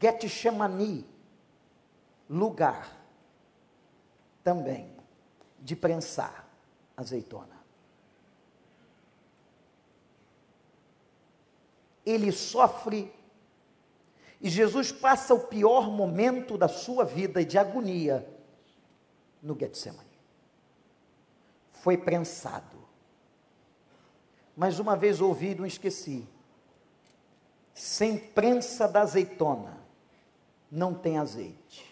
S1: Getsemani, lugar também de prensar azeitona. Ele sofre e Jesus passa o pior momento da sua vida de agonia no Getsemane. Foi prensado. Mas uma vez ouvi, não esqueci. Sem prensa da azeitona, não tem azeite.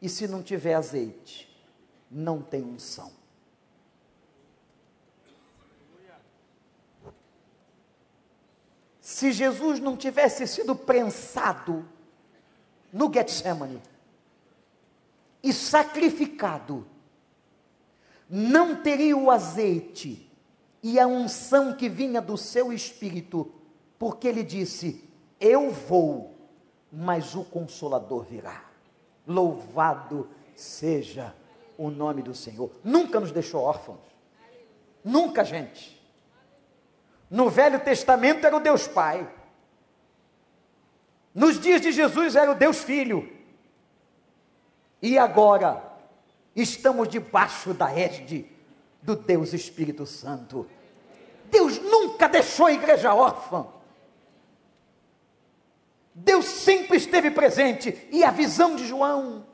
S1: E se não tiver azeite, não tem unção. Se Jesus não tivesse sido prensado no Getsemane e sacrificado, não teria o azeite e a unção que vinha do seu espírito, porque ele disse: Eu vou, mas o consolador virá. Louvado seja o nome do Senhor. Nunca nos deixou órfãos. Nunca, gente. No Velho Testamento era o Deus Pai. Nos dias de Jesus era o Deus Filho. E agora estamos debaixo da égide do Deus Espírito Santo. Deus nunca deixou a igreja órfã. Deus sempre esteve presente. E a visão de João,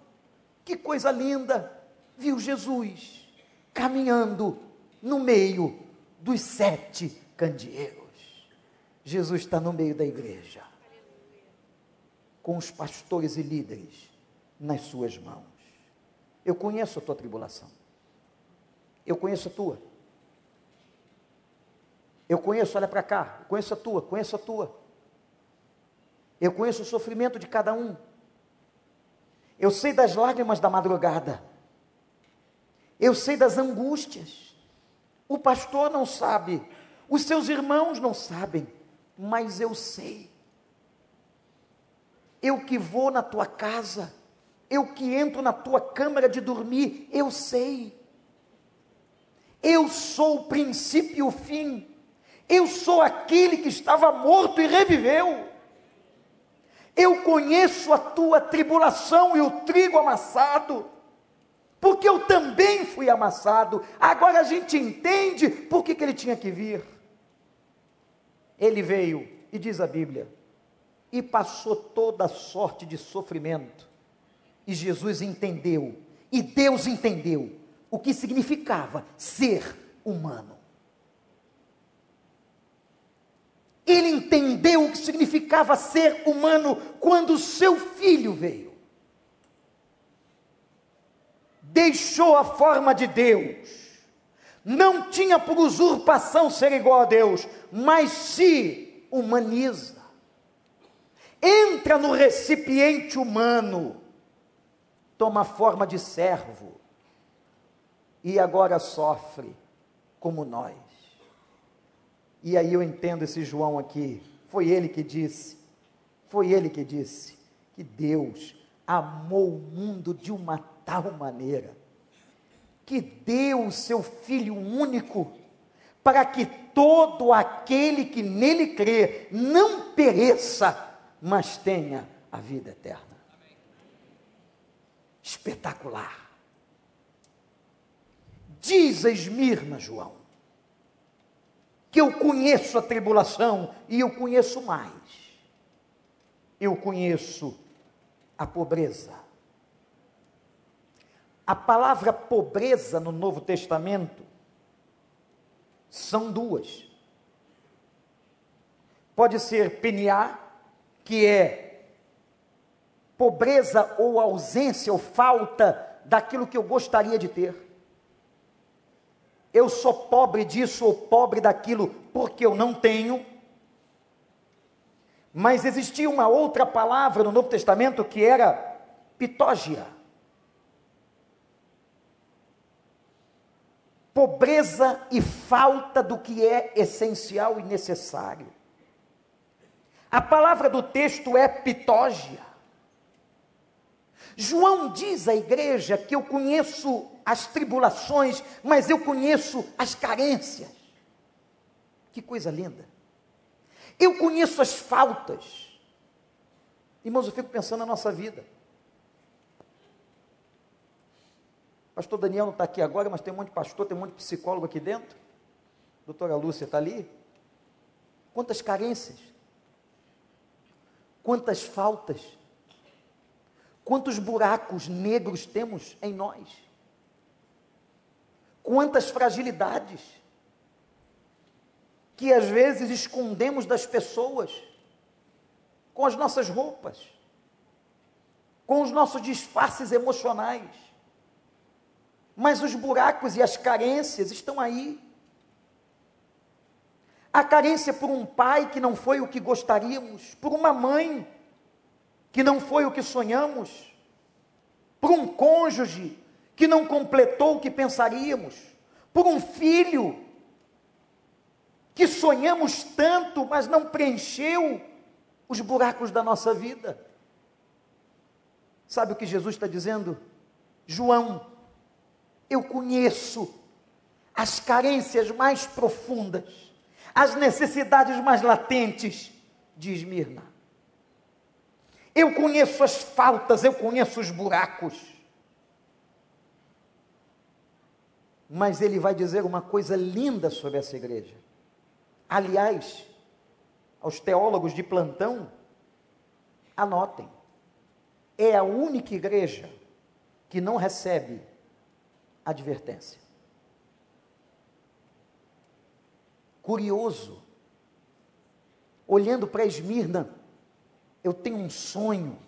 S1: que coisa linda! Viu Jesus caminhando no meio dos sete candeeiros. Jesus está no meio da igreja, com os pastores e líderes nas suas mãos. Eu conheço a tua tribulação, eu conheço a tua. Eu conheço, olha para cá, conheço a tua, conheço a tua. Eu conheço o sofrimento de cada um. Eu sei das lágrimas da madrugada. Eu sei das angústias. O pastor não sabe, os seus irmãos não sabem, mas eu sei. Eu que vou na tua casa, eu que entro na tua câmara de dormir, eu sei. Eu sou o princípio e o fim. Eu sou aquele que estava morto e reviveu. Eu conheço a tua tribulação e o trigo amassado porque eu também fui amassado. Agora a gente entende por que, que ele tinha que vir. Ele veio, e diz a Bíblia, e passou toda sorte de sofrimento. E Jesus entendeu, e Deus entendeu, o que significava ser humano. Ele entendeu o que significava ser humano quando o seu filho veio. Deixou a forma de Deus, não tinha por usurpação ser igual a Deus, mas se humaniza, entra no recipiente humano, toma forma de servo e agora sofre como nós. E aí eu entendo esse João aqui, foi ele que disse, foi ele que disse que Deus amou o mundo de uma tal maneira que deu o seu Filho único para que todo aquele que nele crê não pereça, mas tenha a vida eterna. Espetacular. Diz a Esmirna, João, que eu conheço a tribulação e eu conheço mais. Eu conheço a pobreza a palavra pobreza no Novo Testamento são duas. Pode ser peniá, que é pobreza ou ausência ou falta daquilo que eu gostaria de ter. Eu sou pobre disso ou pobre daquilo porque eu não tenho. Mas existia uma outra palavra no Novo Testamento que era pitógia pobreza e falta do que é essencial e necessário. A palavra do texto é pitógia. João diz à igreja que eu conheço as tribulações, mas eu conheço as carências. Que coisa linda. Eu conheço as faltas. Irmãos, eu fico pensando na nossa vida. Pastor Daniel não está aqui agora, mas tem um monte de pastor, tem um monte de psicólogo aqui dentro. Doutora Lúcia está ali. Quantas carências, quantas faltas, quantos buracos negros temos em nós, quantas fragilidades? Que às vezes escondemos das pessoas com as nossas roupas, com os nossos disfarces emocionais mas os buracos e as carências estão aí. A carência por um pai que não foi o que gostaríamos, por uma mãe que não foi o que sonhamos, por um cônjuge que não completou o que pensaríamos, por um filho que sonhamos tanto, mas não preencheu os buracos da nossa vida. Sabe o que Jesus está dizendo? João, eu conheço as carências mais profundas, as necessidades mais latentes de Esmirna. Eu conheço as faltas, eu conheço os buracos. Mas ele vai dizer uma coisa linda sobre essa igreja. Aliás, aos teólogos de plantão, anotem: é a única igreja que não recebe advertência. Curioso, olhando para Esmirna, eu tenho um sonho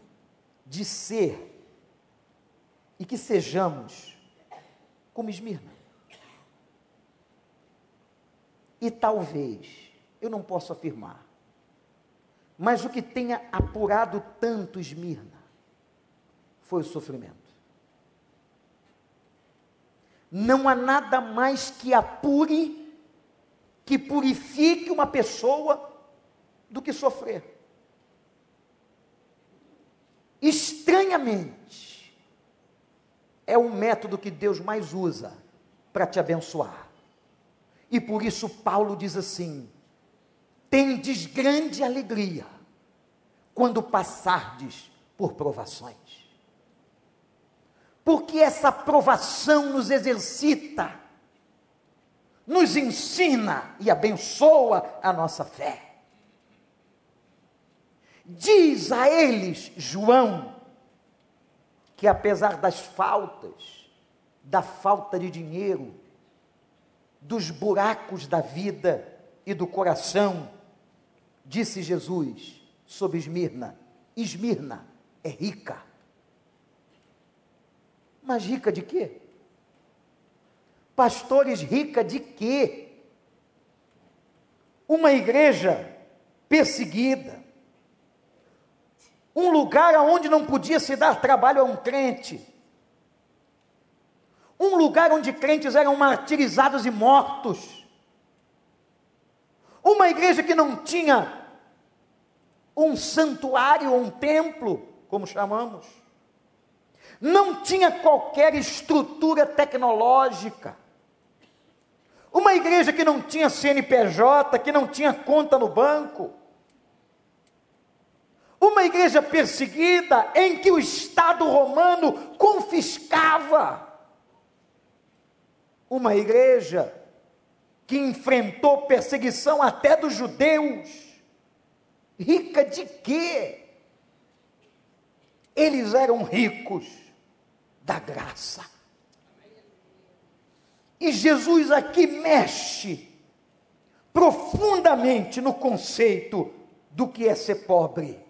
S1: de ser e que sejamos como Esmirna. E talvez, eu não posso afirmar, mas o que tenha apurado tanto Esmirna foi o sofrimento. Não há nada mais que apure, que purifique uma pessoa do que sofrer. Estranhamente, é o método que Deus mais usa para te abençoar. E por isso Paulo diz assim: tendes grande alegria quando passardes por provações porque essa provação nos exercita, nos ensina e abençoa a nossa fé. Diz a eles, João, que apesar das faltas, da falta de dinheiro, dos buracos da vida e do coração, disse Jesus sobre Esmirna: Esmirna é rica mas rica de quê? Pastores rica de quê? Uma igreja perseguida. Um lugar onde não podia se dar trabalho a um crente. Um lugar onde crentes eram martirizados e mortos. Uma igreja que não tinha um santuário, um templo, como chamamos não tinha qualquer estrutura tecnológica. Uma igreja que não tinha CNPJ, que não tinha conta no banco. Uma igreja perseguida em que o Estado romano confiscava. Uma igreja que enfrentou perseguição até dos judeus. Rica de quê? Eles eram ricos da graça. E Jesus aqui mexe profundamente no conceito do que é ser pobre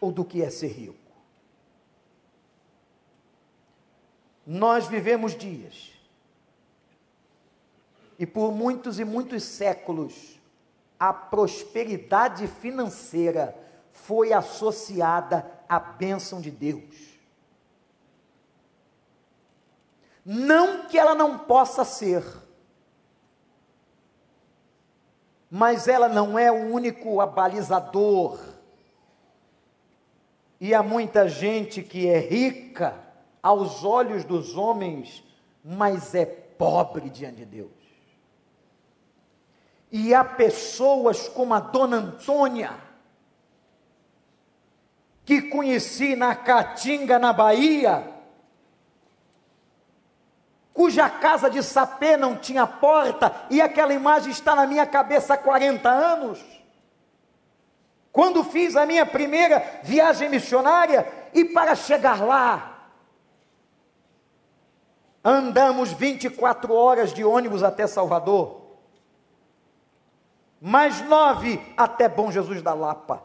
S1: ou do que é ser rico. Nós vivemos dias, e por muitos e muitos séculos, a prosperidade financeira foi associada à bênção de Deus. Não que ela não possa ser, mas ela não é o único abalizador. E há muita gente que é rica aos olhos dos homens, mas é pobre diante de Deus. E há pessoas como a dona Antônia, que conheci na Caatinga, na Bahia, cuja casa de sapê não tinha porta, e aquela imagem está na minha cabeça há 40 anos. Quando fiz a minha primeira viagem missionária, e para chegar lá, andamos 24 horas de ônibus até Salvador, mais nove até Bom Jesus da Lapa,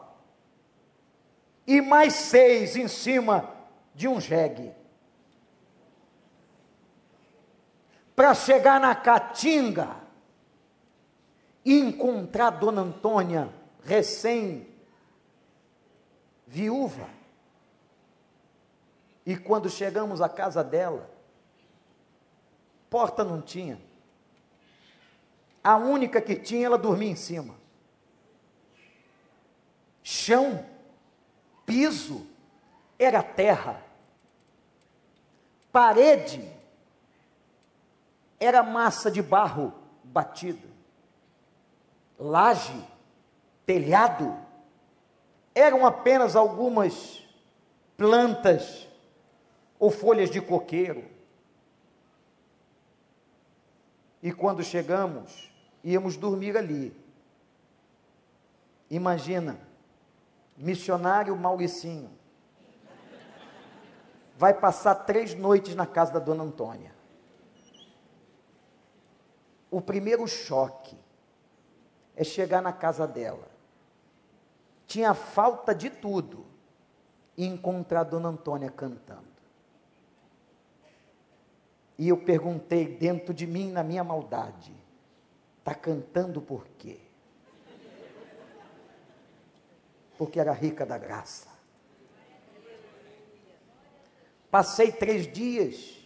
S1: e mais seis em cima de um jegue. Para chegar na Caatinga e encontrar Dona Antônia, recém viúva. E quando chegamos à casa dela, porta não tinha. A única que tinha, ela dormia em cima. Chão, piso, era terra. Parede, era massa de barro batida, laje, telhado, eram apenas algumas plantas ou folhas de coqueiro. E quando chegamos, íamos dormir ali. Imagina, missionário Mauricinho, vai passar três noites na casa da dona Antônia o primeiro choque é chegar na casa dela. Tinha falta de tudo e encontrar a Dona Antônia cantando. E eu perguntei dentro de mim, na minha maldade: está cantando por quê? Porque era rica da graça. Passei três dias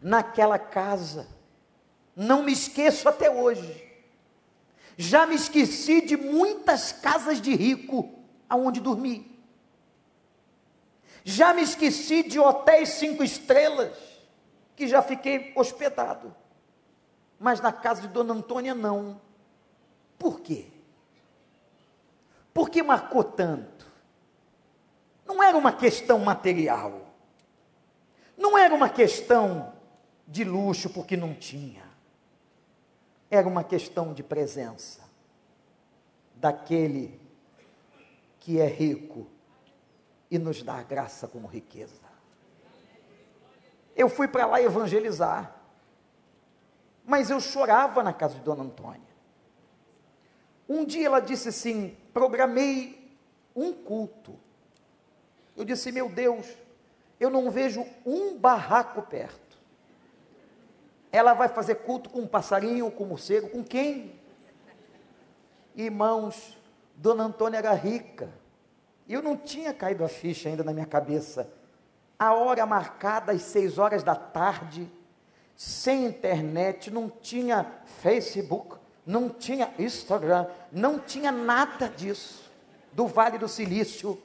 S1: naquela casa não me esqueço até hoje. Já me esqueci de muitas casas de rico aonde dormi. Já me esqueci de hotéis cinco estrelas que já fiquei hospedado. Mas na casa de Dona Antônia não. Por quê? Por que marcou tanto? Não era uma questão material. Não era uma questão de luxo porque não tinha era uma questão de presença daquele que é rico e nos dá graça como riqueza. Eu fui para lá evangelizar, mas eu chorava na casa de Dona Antônia. Um dia ela disse assim: programei um culto. Eu disse: meu Deus, eu não vejo um barraco perto. Ela vai fazer culto com um passarinho, com um morcego, com quem? Irmãos, Dona Antônia era rica. Eu não tinha caído a ficha ainda na minha cabeça. A hora marcada, às seis horas da tarde, sem internet, não tinha Facebook, não tinha Instagram, não tinha nada disso. Do Vale do Silício,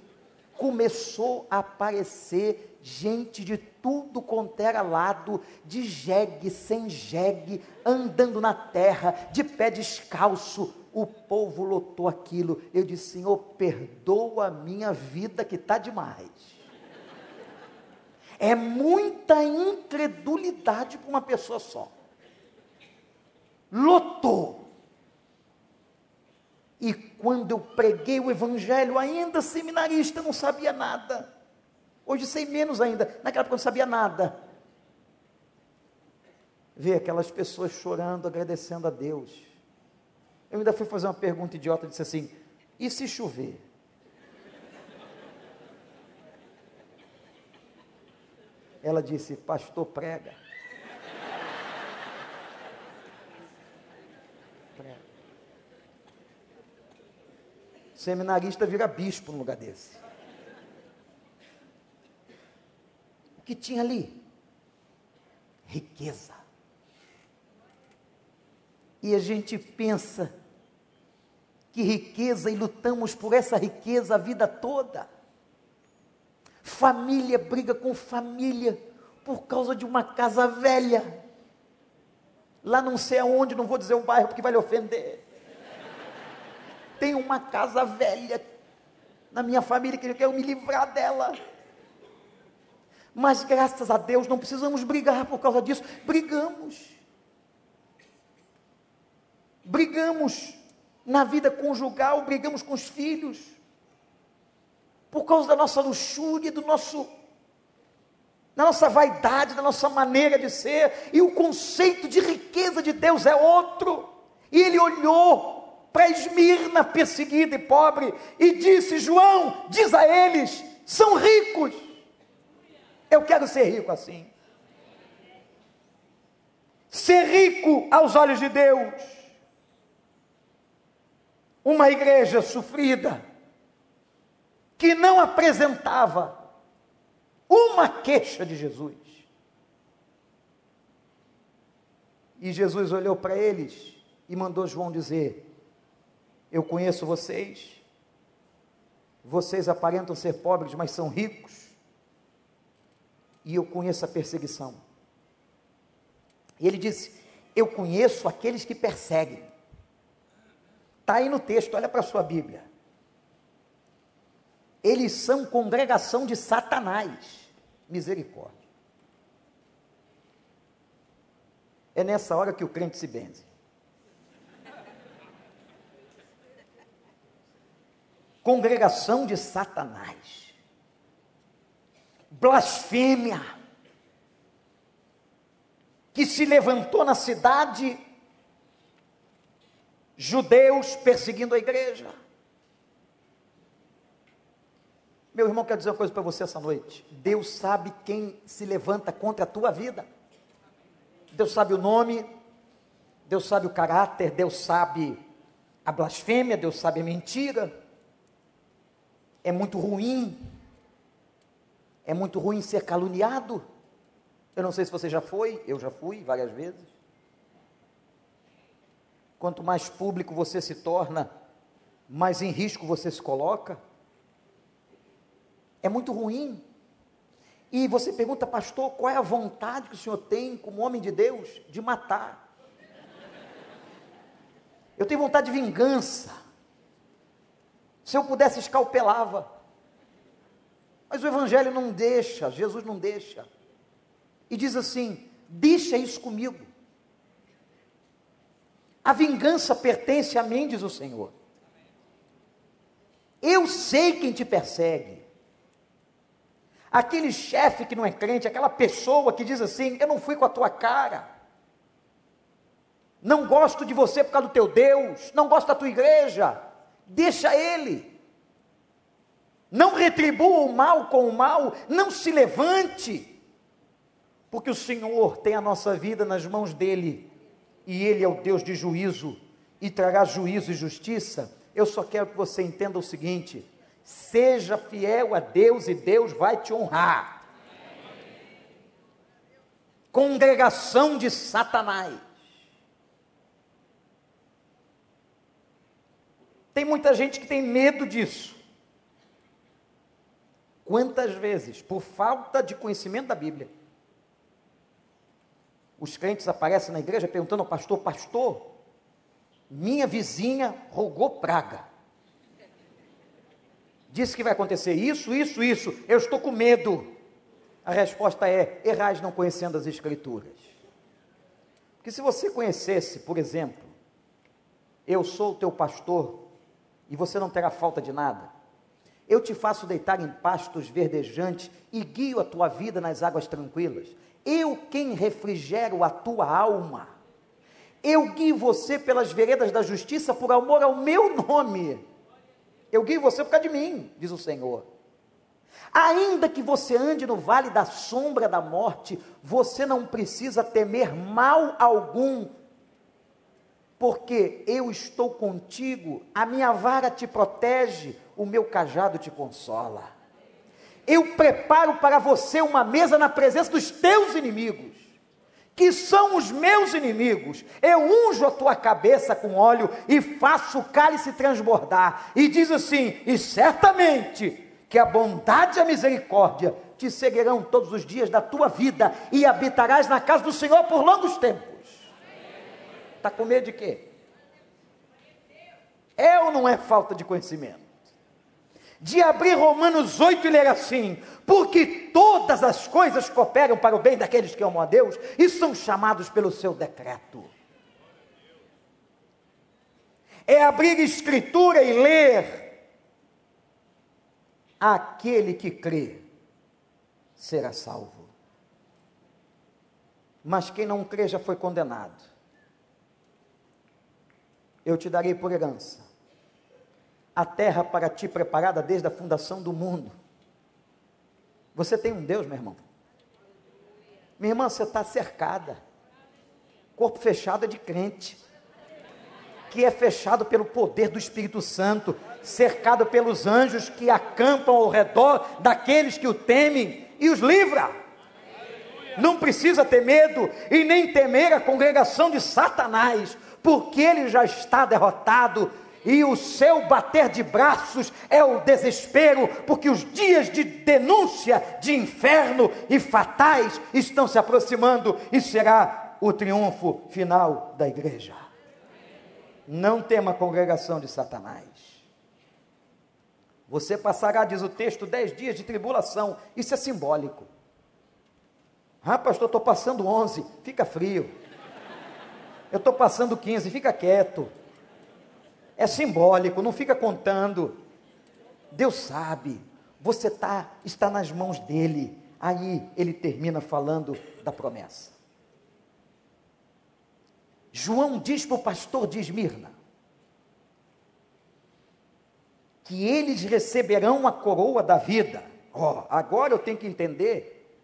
S1: começou a aparecer gente de tudo quanto era lado, de jegue, sem jegue, andando na terra, de pé descalço. O povo lotou aquilo. Eu disse: Senhor, perdoa a minha vida que está demais. É muita incredulidade para uma pessoa só. Lotou. E quando eu preguei o evangelho, ainda seminarista, não sabia nada. Hoje sei menos ainda. Naquela época eu não sabia nada. Ver aquelas pessoas chorando, agradecendo a Deus. Eu ainda fui fazer uma pergunta idiota, disse assim: e se chover? Ela disse: Pastor, prega. Seminarista vira bispo no lugar desse. que tinha ali? Riqueza. E a gente pensa que riqueza e lutamos por essa riqueza a vida toda. Família briga com família por causa de uma casa velha. Lá não sei aonde, não vou dizer o bairro porque vai lhe ofender. Tem uma casa velha na minha família que eu quero me livrar dela. Mas graças a Deus não precisamos brigar por causa disso. Brigamos. Brigamos na vida conjugal, brigamos com os filhos. Por causa da nossa luxúria, do nosso da nossa vaidade, da nossa maneira de ser, e o conceito de riqueza de Deus é outro. E ele olhou para Esmirna, perseguida e pobre, e disse: João, diz a eles, são ricos eu quero ser rico assim. Ser rico aos olhos de Deus. Uma igreja sofrida, que não apresentava uma queixa de Jesus. E Jesus olhou para eles e mandou João dizer: Eu conheço vocês, vocês aparentam ser pobres, mas são ricos e eu conheço a perseguição. E ele disse: Eu conheço aqueles que perseguem. Está aí no texto, olha para a sua Bíblia. Eles são congregação de Satanás. Misericórdia. É nessa hora que o crente se benze. Congregação de Satanás blasfêmia, que se levantou na cidade, judeus perseguindo a igreja. Meu irmão, quero dizer uma coisa para você essa noite. Deus sabe quem se levanta contra a tua vida. Deus sabe o nome, Deus sabe o caráter, Deus sabe a blasfêmia, Deus sabe a mentira. É muito ruim é muito ruim ser caluniado. Eu não sei se você já foi, eu já fui várias vezes. Quanto mais público você se torna, mais em risco você se coloca. É muito ruim. E você pergunta, pastor, qual é a vontade que o senhor tem, como homem de Deus, de matar? Eu tenho vontade de vingança. Se eu pudesse, escalpelava. Mas o Evangelho não deixa, Jesus não deixa. E diz assim: deixa isso comigo. A vingança pertence a mim, diz o Senhor. Eu sei quem te persegue. Aquele chefe que não é crente, aquela pessoa que diz assim: Eu não fui com a tua cara. Não gosto de você por causa do teu Deus. Não gosto da tua igreja. Deixa ele. Não retribua o mal com o mal, não se levante, porque o Senhor tem a nossa vida nas mãos dele, e ele é o Deus de juízo, e trará juízo e justiça. Eu só quero que você entenda o seguinte: seja fiel a Deus e Deus vai te honrar. Congregação de Satanás. Tem muita gente que tem medo disso. Quantas vezes, por falta de conhecimento da Bíblia, os crentes aparecem na igreja perguntando ao pastor: Pastor, minha vizinha rogou praga. Disse que vai acontecer isso, isso, isso. Eu estou com medo. A resposta é: errais não conhecendo as Escrituras. Porque se você conhecesse, por exemplo, eu sou o teu pastor e você não terá falta de nada. Eu te faço deitar em pastos verdejantes e guio a tua vida nas águas tranquilas. Eu quem refrigero a tua alma. Eu guio você pelas veredas da justiça por amor ao meu nome. Eu guio você por causa de mim, diz o Senhor. Ainda que você ande no vale da sombra da morte, você não precisa temer mal algum, porque eu estou contigo, a minha vara te protege, o meu cajado te consola. Eu preparo para você uma mesa na presença dos teus inimigos. que são os meus inimigos, eu unjo a tua cabeça com óleo e faço o cálice transbordar. E diz assim: e certamente que a bondade e a misericórdia te seguirão todos os dias da tua vida e habitarás na casa do Senhor por longos tempos. Está com medo de quê? É ou não é falta de conhecimento? De abrir Romanos 8 e ler assim: porque todas as coisas cooperam para o bem daqueles que amam a Deus e são chamados pelo seu decreto. É abrir Escritura e ler. Aquele que crê será salvo. Mas quem não crê já foi condenado. Eu te darei por herança a terra para ti preparada desde a fundação do mundo. Você tem um Deus, meu irmão. Minha irmã, você está cercada. Corpo fechado é de crente. Que é fechado pelo poder do Espírito Santo, cercado pelos anjos que acampam ao redor daqueles que o temem e os livra. Não precisa ter medo e nem temer a congregação de Satanás, porque ele já está derrotado e o seu bater de braços é o desespero, porque os dias de denúncia, de inferno e fatais estão se aproximando e será o triunfo final da igreja. Não tema a congregação de Satanás. Você passará, diz o texto, dez dias de tribulação. Isso é simbólico. Ah, pastor, estou passando onze. Fica frio. Eu estou passando quinze. Fica quieto. É simbólico, não fica contando. Deus sabe. Você tá, está nas mãos dele. Aí ele termina falando da promessa. João diz para o pastor de Esmirna que eles receberão a coroa da vida. Ó, oh, agora eu tenho que entender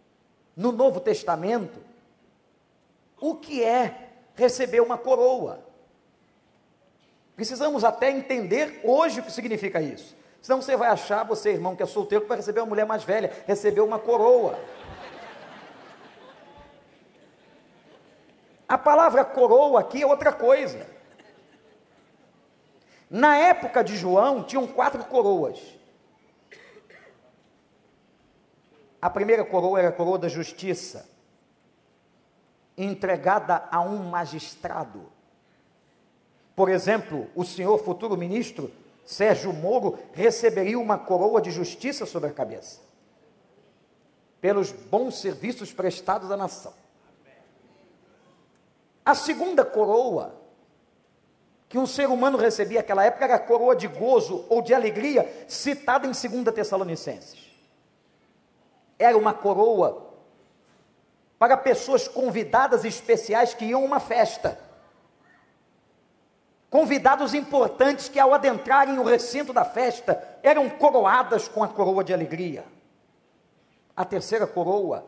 S1: no Novo Testamento o que é receber uma coroa. Precisamos até entender hoje o que significa isso. Senão você vai achar, você irmão que é solteiro, que vai receber uma mulher mais velha, receber uma coroa. A palavra coroa aqui é outra coisa. Na época de João, tinham quatro coroas. A primeira coroa era a coroa da justiça, entregada a um magistrado. Por exemplo, o senhor futuro ministro Sérgio Moro receberia uma coroa de justiça sobre a cabeça, pelos bons serviços prestados à nação. A segunda coroa que um ser humano recebia naquela época era a coroa de gozo ou de alegria, citada em 2 Tessalonicenses. Era uma coroa para pessoas convidadas especiais que iam a uma festa convidados importantes que, ao adentrarem o recinto da festa, eram coroadas com a coroa de alegria. A terceira coroa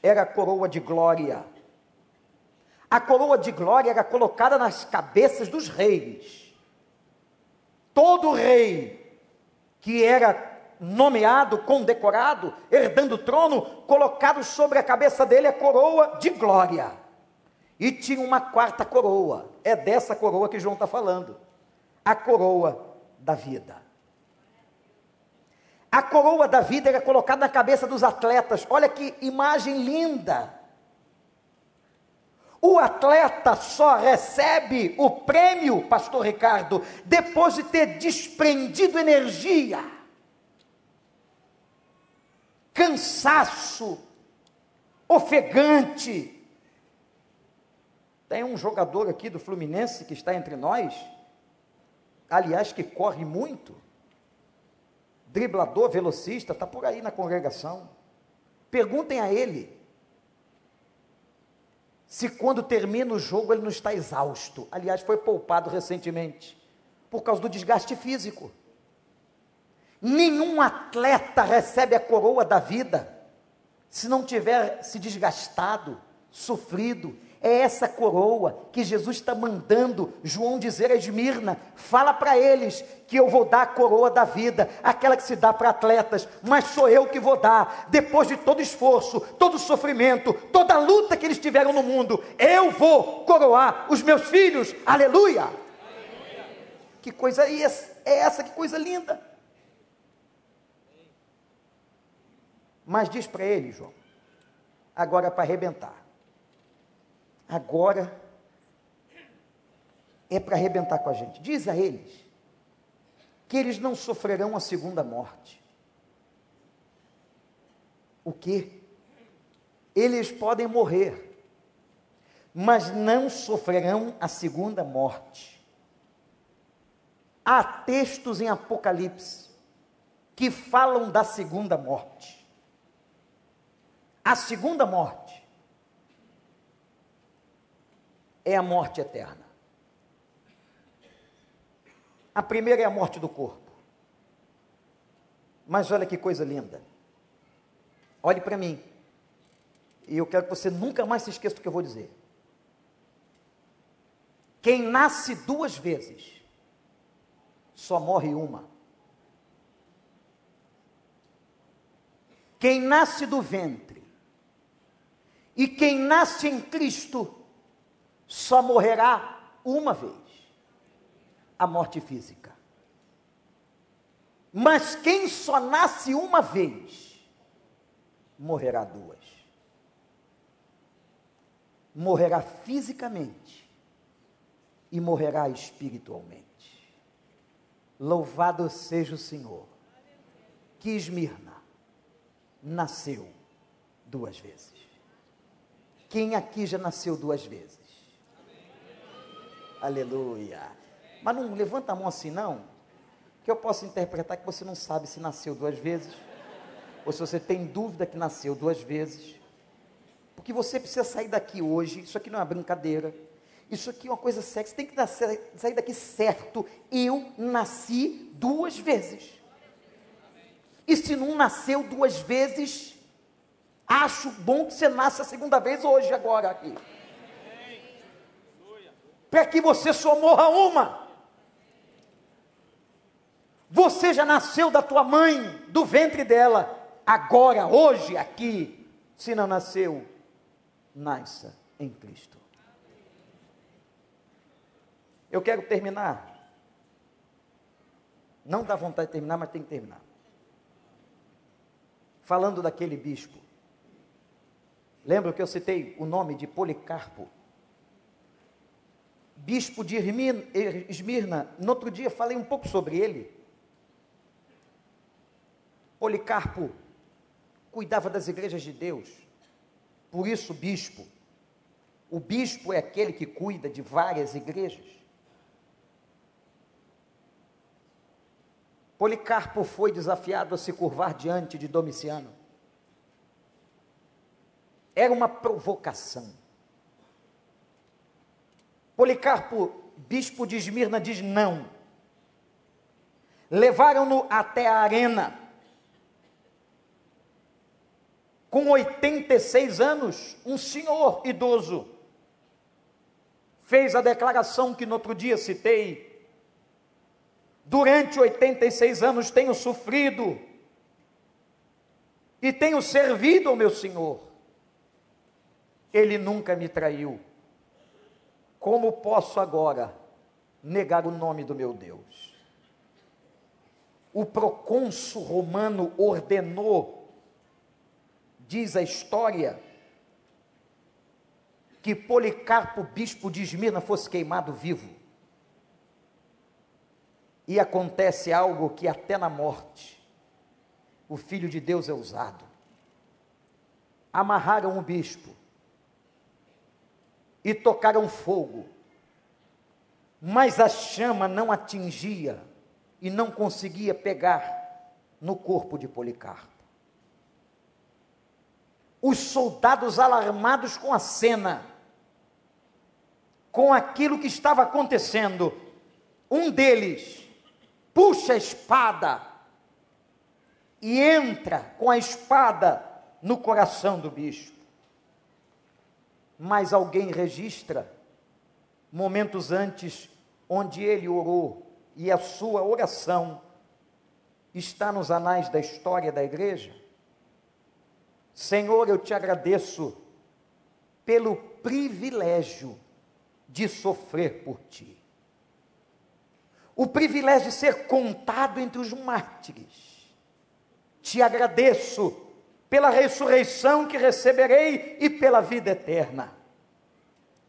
S1: era a coroa de glória. A coroa de glória era colocada nas cabeças dos reis. Todo rei que era nomeado, condecorado, herdando o trono, colocado sobre a cabeça dele a coroa de glória. E tinha uma quarta coroa. É dessa coroa que João está falando. A coroa da vida. A coroa da vida era colocada na cabeça dos atletas. Olha que imagem linda. O atleta só recebe o prêmio, pastor Ricardo, depois de ter desprendido energia, cansaço, ofegante, tem um jogador aqui do Fluminense que está entre nós, aliás, que corre muito, driblador, velocista, está por aí na congregação. Perguntem a ele se quando termina o jogo ele não está exausto. Aliás, foi poupado recentemente por causa do desgaste físico. Nenhum atleta recebe a coroa da vida se não tiver se desgastado, sofrido É essa coroa que Jesus está mandando João dizer a Esmirna: fala para eles que eu vou dar a coroa da vida, aquela que se dá para atletas, mas sou eu que vou dar, depois de todo esforço, todo sofrimento, toda luta que eles tiveram no mundo, eu vou coroar os meus filhos, aleluia! aleluia. Que coisa é essa, que coisa linda! Mas diz para ele, João, agora é para arrebentar. Agora é para arrebentar com a gente. Diz a eles que eles não sofrerão a segunda morte. O que? Eles podem morrer, mas não sofrerão a segunda morte. Há textos em Apocalipse que falam da segunda morte. A segunda morte é a morte eterna. A primeira é a morte do corpo. Mas olha que coisa linda. Olhe para mim. E eu quero que você nunca mais se esqueça do que eu vou dizer. Quem nasce duas vezes, só morre uma. Quem nasce do ventre, e quem nasce em Cristo só morrerá uma vez a morte física. Mas quem só nasce uma vez morrerá duas. Morrerá fisicamente e morrerá espiritualmente. Louvado seja o Senhor, que Esmirna nasceu duas vezes. Quem aqui já nasceu duas vezes? Aleluia. Mas não levanta a mão assim, não. Que eu posso interpretar que você não sabe se nasceu duas vezes. Ou se você tem dúvida que nasceu duas vezes. Porque você precisa sair daqui hoje. Isso aqui não é brincadeira. Isso aqui é uma coisa séria. Você tem que sair daqui certo. Eu nasci duas vezes. E se não nasceu duas vezes, Acho bom que você nasça a segunda vez hoje, agora aqui. Para que você só morra uma. Você já nasceu da tua mãe, do ventre dela. Agora, hoje, aqui. Se não nasceu, nasça em Cristo. Eu quero terminar. Não dá vontade de terminar, mas tem que terminar. Falando daquele bispo Lembra que eu citei o nome de Policarpo? Bispo de Esmirna, no outro dia falei um pouco sobre ele. Policarpo cuidava das igrejas de Deus, por isso, bispo. O bispo é aquele que cuida de várias igrejas. Policarpo foi desafiado a se curvar diante de Domiciano. Era uma provocação. Policarpo, bispo de Esmirna, diz não. Levaram-no até a arena. Com 86 anos, um senhor idoso fez a declaração que no outro dia citei. Durante 86 anos tenho sofrido e tenho servido ao meu Senhor. Ele nunca me traiu. Como posso agora negar o nome do meu Deus? O procônsul romano ordenou, diz a história, que Policarpo, bispo de Esmirna, fosse queimado vivo. E acontece algo que até na morte o Filho de Deus é usado. Amarraram o bispo, e tocaram fogo, mas a chama não atingia e não conseguia pegar no corpo de Policarpo. Os soldados alarmados com a cena, com aquilo que estava acontecendo, um deles puxa a espada e entra com a espada no coração do bicho mas alguém registra momentos antes onde ele orou e a sua oração está nos anais da história da igreja? Senhor, eu te agradeço pelo privilégio de sofrer por ti. O privilégio de ser contado entre os mártires. Te agradeço pela ressurreição que receberei e pela vida eterna.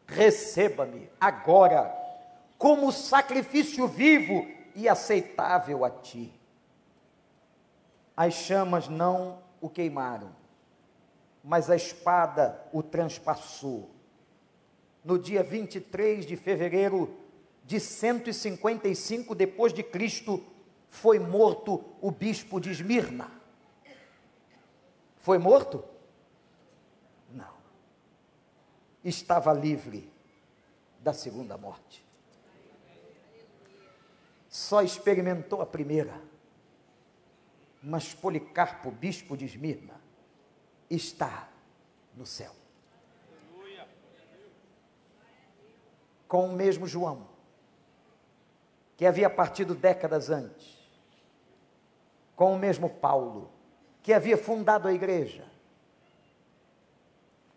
S1: Receba-me agora como sacrifício vivo e aceitável a ti. As chamas não o queimaram, mas a espada o transpassou. No dia 23 de fevereiro de 155 depois de Cristo, foi morto o bispo de Esmirna. Foi morto? Não. Estava livre da segunda morte. Só experimentou a primeira. Mas Policarpo, bispo de Esmirna, está no céu. Com o mesmo João, que havia partido décadas antes, com o mesmo Paulo, que havia fundado a igreja,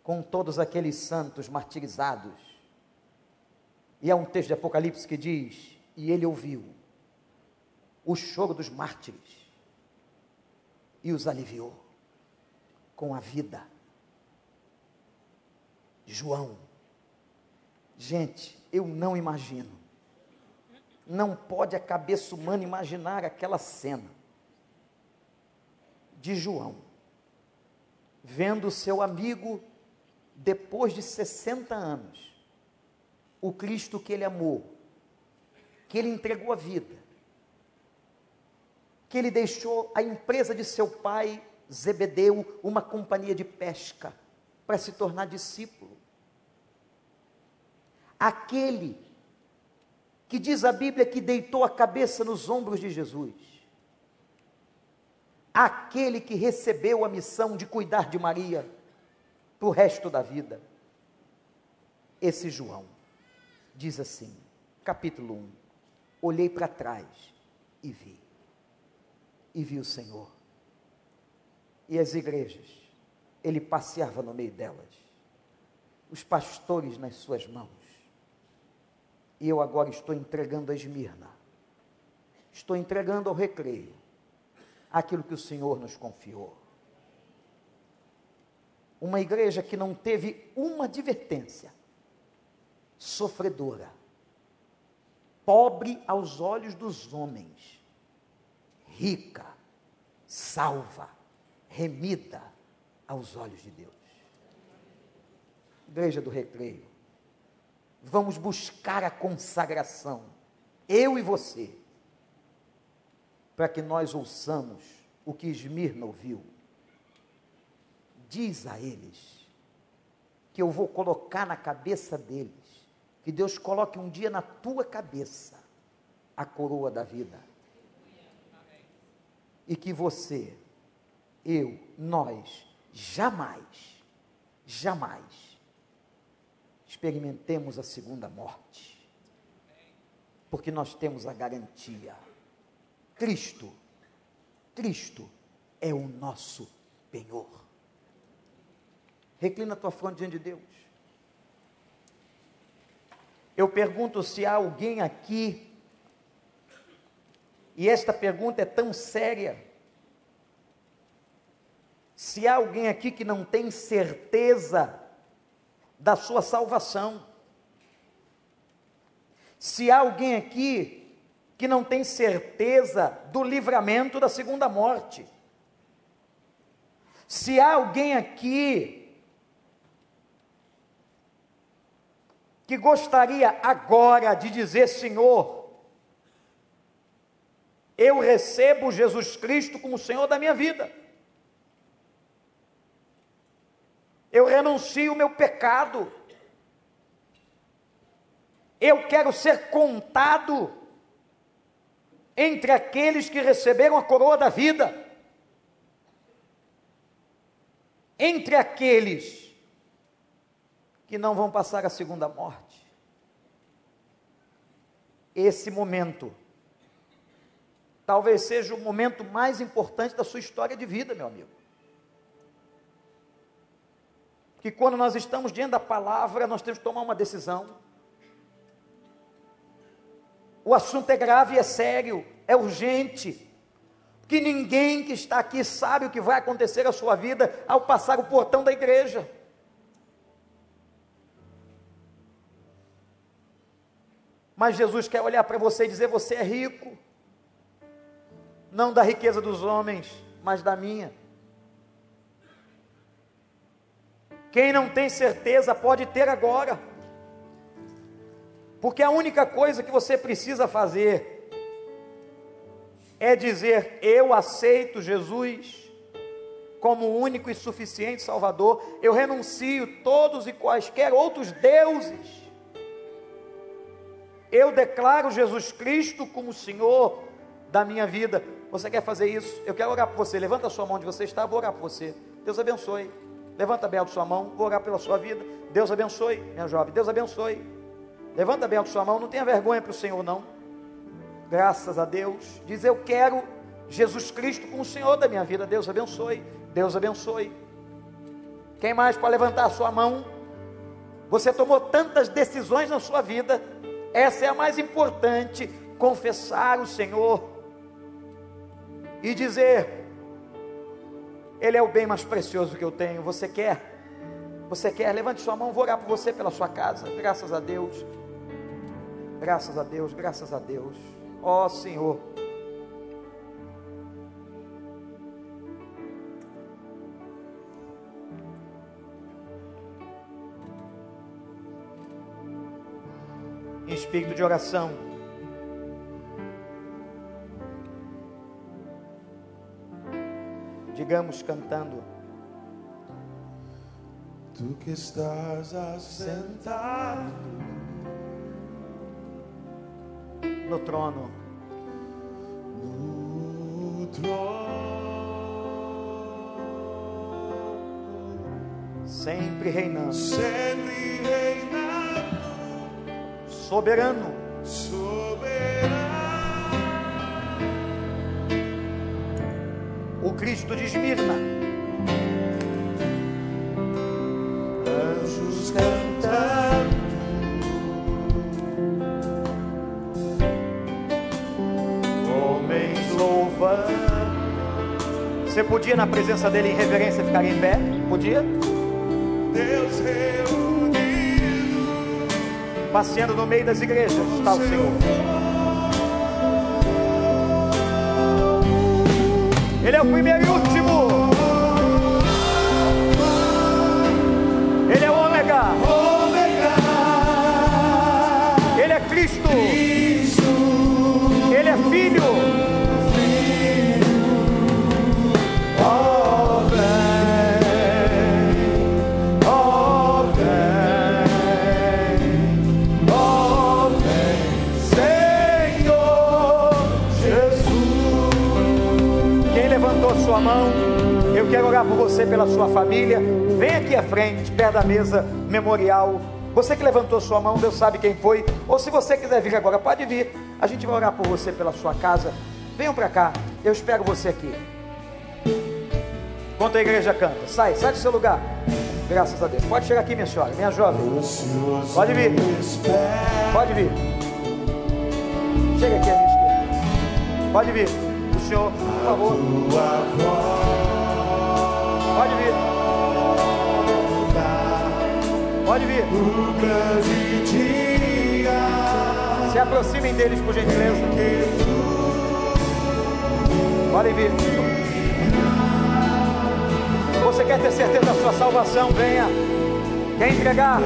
S1: com todos aqueles santos martirizados. E há um texto de Apocalipse que diz: E ele ouviu o choro dos mártires e os aliviou com a vida. João, gente, eu não imagino não pode a cabeça humana imaginar aquela cena de João, vendo seu amigo, depois de 60 anos, o Cristo que ele amou, que ele entregou a vida, que ele deixou a empresa de seu pai, Zebedeu, uma companhia de pesca, para se tornar discípulo. Aquele que diz a Bíblia que deitou a cabeça nos ombros de Jesus. Aquele que recebeu a missão de cuidar de Maria para o resto da vida. Esse João diz assim, capítulo 1: Olhei para trás e vi, e vi o Senhor. E as igrejas, ele passeava no meio delas, os pastores nas suas mãos e eu agora estou entregando a Esmirna. Estou entregando ao recreio aquilo que o Senhor nos confiou. Uma igreja que não teve uma advertência, sofredora, pobre aos olhos dos homens, rica, salva, remida aos olhos de Deus. Igreja do Recreio, vamos buscar a consagração, eu e você, para que nós ouçamos o que Esmirna ouviu. Diz a eles que eu vou colocar na cabeça deles, que Deus coloque um dia na tua cabeça a coroa da vida. E que você, eu, nós, jamais, jamais experimentemos a segunda morte. Porque nós temos a garantia. Cristo, Cristo é o nosso penhor. Reclina a tua fronte diante de Deus. Eu pergunto se há alguém aqui, e esta pergunta é tão séria, se há alguém aqui que não tem certeza da sua salvação. Se há alguém aqui que não tem certeza do livramento da segunda morte, se há alguém aqui que gostaria agora de dizer: Senhor, eu recebo Jesus Cristo como Senhor da minha vida. eu renuncio o meu pecado, eu quero ser contado entre aqueles que receberam a coroa da vida, entre aqueles que não vão passar a segunda morte. Esse momento talvez seja o momento mais importante da sua história de vida, meu amigo. Que quando nós estamos diante da palavra, nós temos que tomar uma decisão. O assunto é grave, é sério, é urgente. Que ninguém que está aqui sabe o que vai acontecer à sua vida ao passar o portão da igreja. Mas Jesus quer olhar para você e dizer: Você é rico, não da riqueza dos homens, mas da minha. Quem não tem certeza pode ter agora, porque a única coisa que você precisa fazer é dizer: Eu aceito Jesus como único e suficiente Salvador, eu renuncio todos e quaisquer outros deuses eu declaro Jesus Cristo como Senhor da minha vida. Você quer fazer isso? Eu quero orar por você. Levanta a sua mão onde você está, vou orar por você. Deus abençoe. Levanta bem a sua mão, vou orar pela sua vida. Deus abençoe, minha jovem. Deus abençoe. Levanta bem a sua mão, não tenha vergonha para o Senhor, não. Graças a Deus. Diz: Eu quero Jesus Cristo como Senhor da minha vida. Deus abençoe. Deus abençoe. Quem mais para levantar a sua mão? Você tomou tantas decisões na sua vida essa é a mais importante, confessar o Senhor e dizer: Ele é o bem mais precioso que eu tenho. Você quer? Você quer? Levante sua mão, vou orar por você pela sua casa. Graças a Deus. Graças a Deus, graças a Deus. Ó oh, Senhor. espírito de oração. Digamos cantando.
S2: Tu que estás assentado
S1: no trono.
S2: No trono.
S1: Sempre reinando.
S2: Sempre reinando
S1: soberano.
S2: Soberano.
S1: O Cristo de Esmirna. Você podia na presença dele em reverência ficar em pé? Podia?
S2: Deus reuniu
S1: passeando no meio das igrejas, está o Senhor. Ele é o primeiro e último. Ele é o ômega. Ele é Cristo. Família. Vem aqui à frente, perto da mesa memorial. Você que levantou sua mão, Deus sabe quem foi. Ou se você quiser vir agora, pode vir. A gente vai orar por você, pela sua casa. Venham para cá. Eu espero você aqui. Enquanto a igreja canta, sai, sai do seu lugar. Graças a Deus. Pode chegar aqui, minha senhora, minha jovem. Pode vir. Pode vir. Chega aqui à minha esquerda. Pode vir senhor, por favor. Pode vir. Pode vir. Se aproximem deles, por gentileza. Podem vir. Você quer ter certeza da sua salvação? Venha. Quer entregar?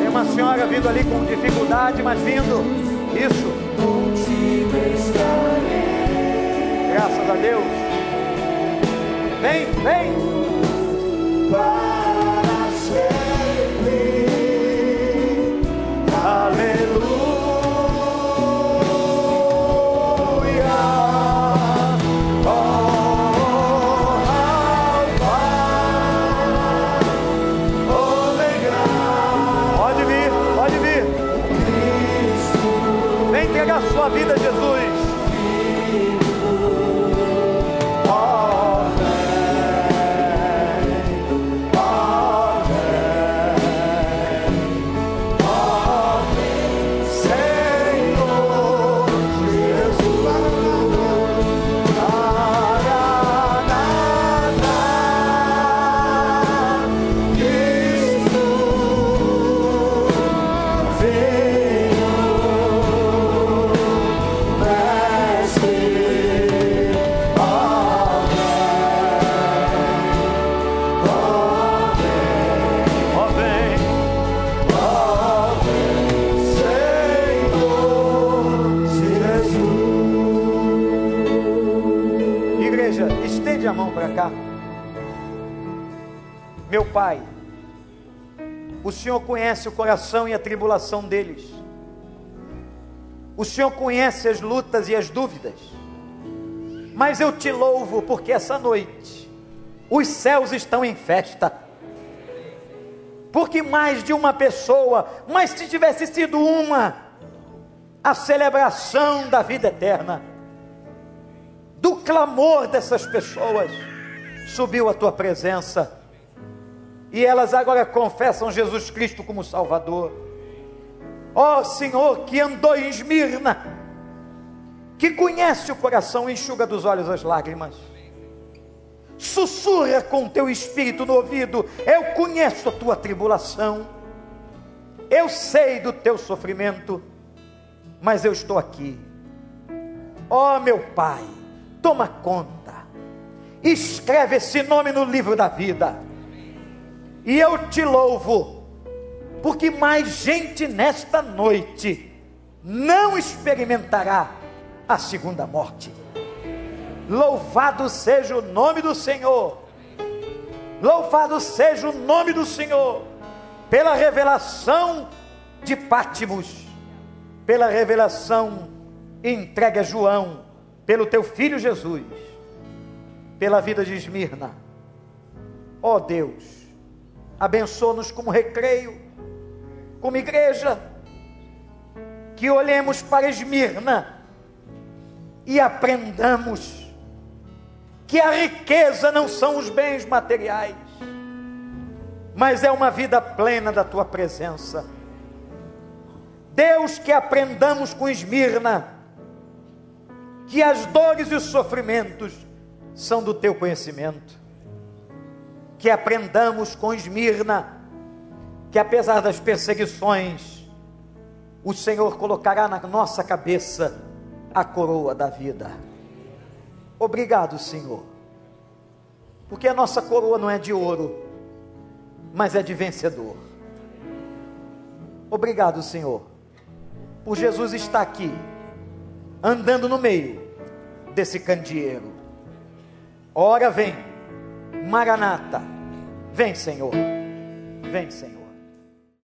S1: Tem uma senhora vindo ali com dificuldade, mas vindo. Isso. Graças a Deus. Vem, vem. Meu Pai, o Senhor conhece o coração e a tribulação deles. O Senhor conhece as lutas e as dúvidas. Mas eu te louvo porque essa noite os céus estão em festa. Porque mais de uma pessoa, mas se tivesse sido uma, a celebração da vida eterna do clamor dessas pessoas, subiu a tua presença. E elas agora confessam Jesus Cristo como Salvador. Ó Senhor, que andou em Esmirna, que conhece o coração, enxuga dos olhos as lágrimas. Sussurra com teu espírito no ouvido: Eu conheço a tua tribulação, eu sei do teu sofrimento, mas eu estou aqui. Ó meu Pai, toma conta, escreve esse nome no livro da vida, e eu te louvo, porque mais gente nesta noite não experimentará a segunda morte. Louvado seja o nome do Senhor, louvado seja o nome do Senhor, pela revelação de Pátimos, pela revelação entregue a João, pelo teu filho Jesus, pela vida de Esmirna. Ó Deus, abençoa-nos como recreio, como igreja, que olhemos para Esmirna e aprendamos que a riqueza não são os bens materiais, mas é uma vida plena da tua presença. Deus, que aprendamos com Esmirna, que as dores e os sofrimentos são do teu conhecimento. Que aprendamos com Esmirna, que apesar das perseguições, o Senhor colocará na nossa cabeça a coroa da vida. Obrigado, Senhor, porque a nossa coroa não é de ouro, mas é de vencedor. Obrigado, Senhor, por Jesus estar aqui, andando no meio desse candeeiro. Ora vem, Maranata, vem, Senhor, vem, Senhor.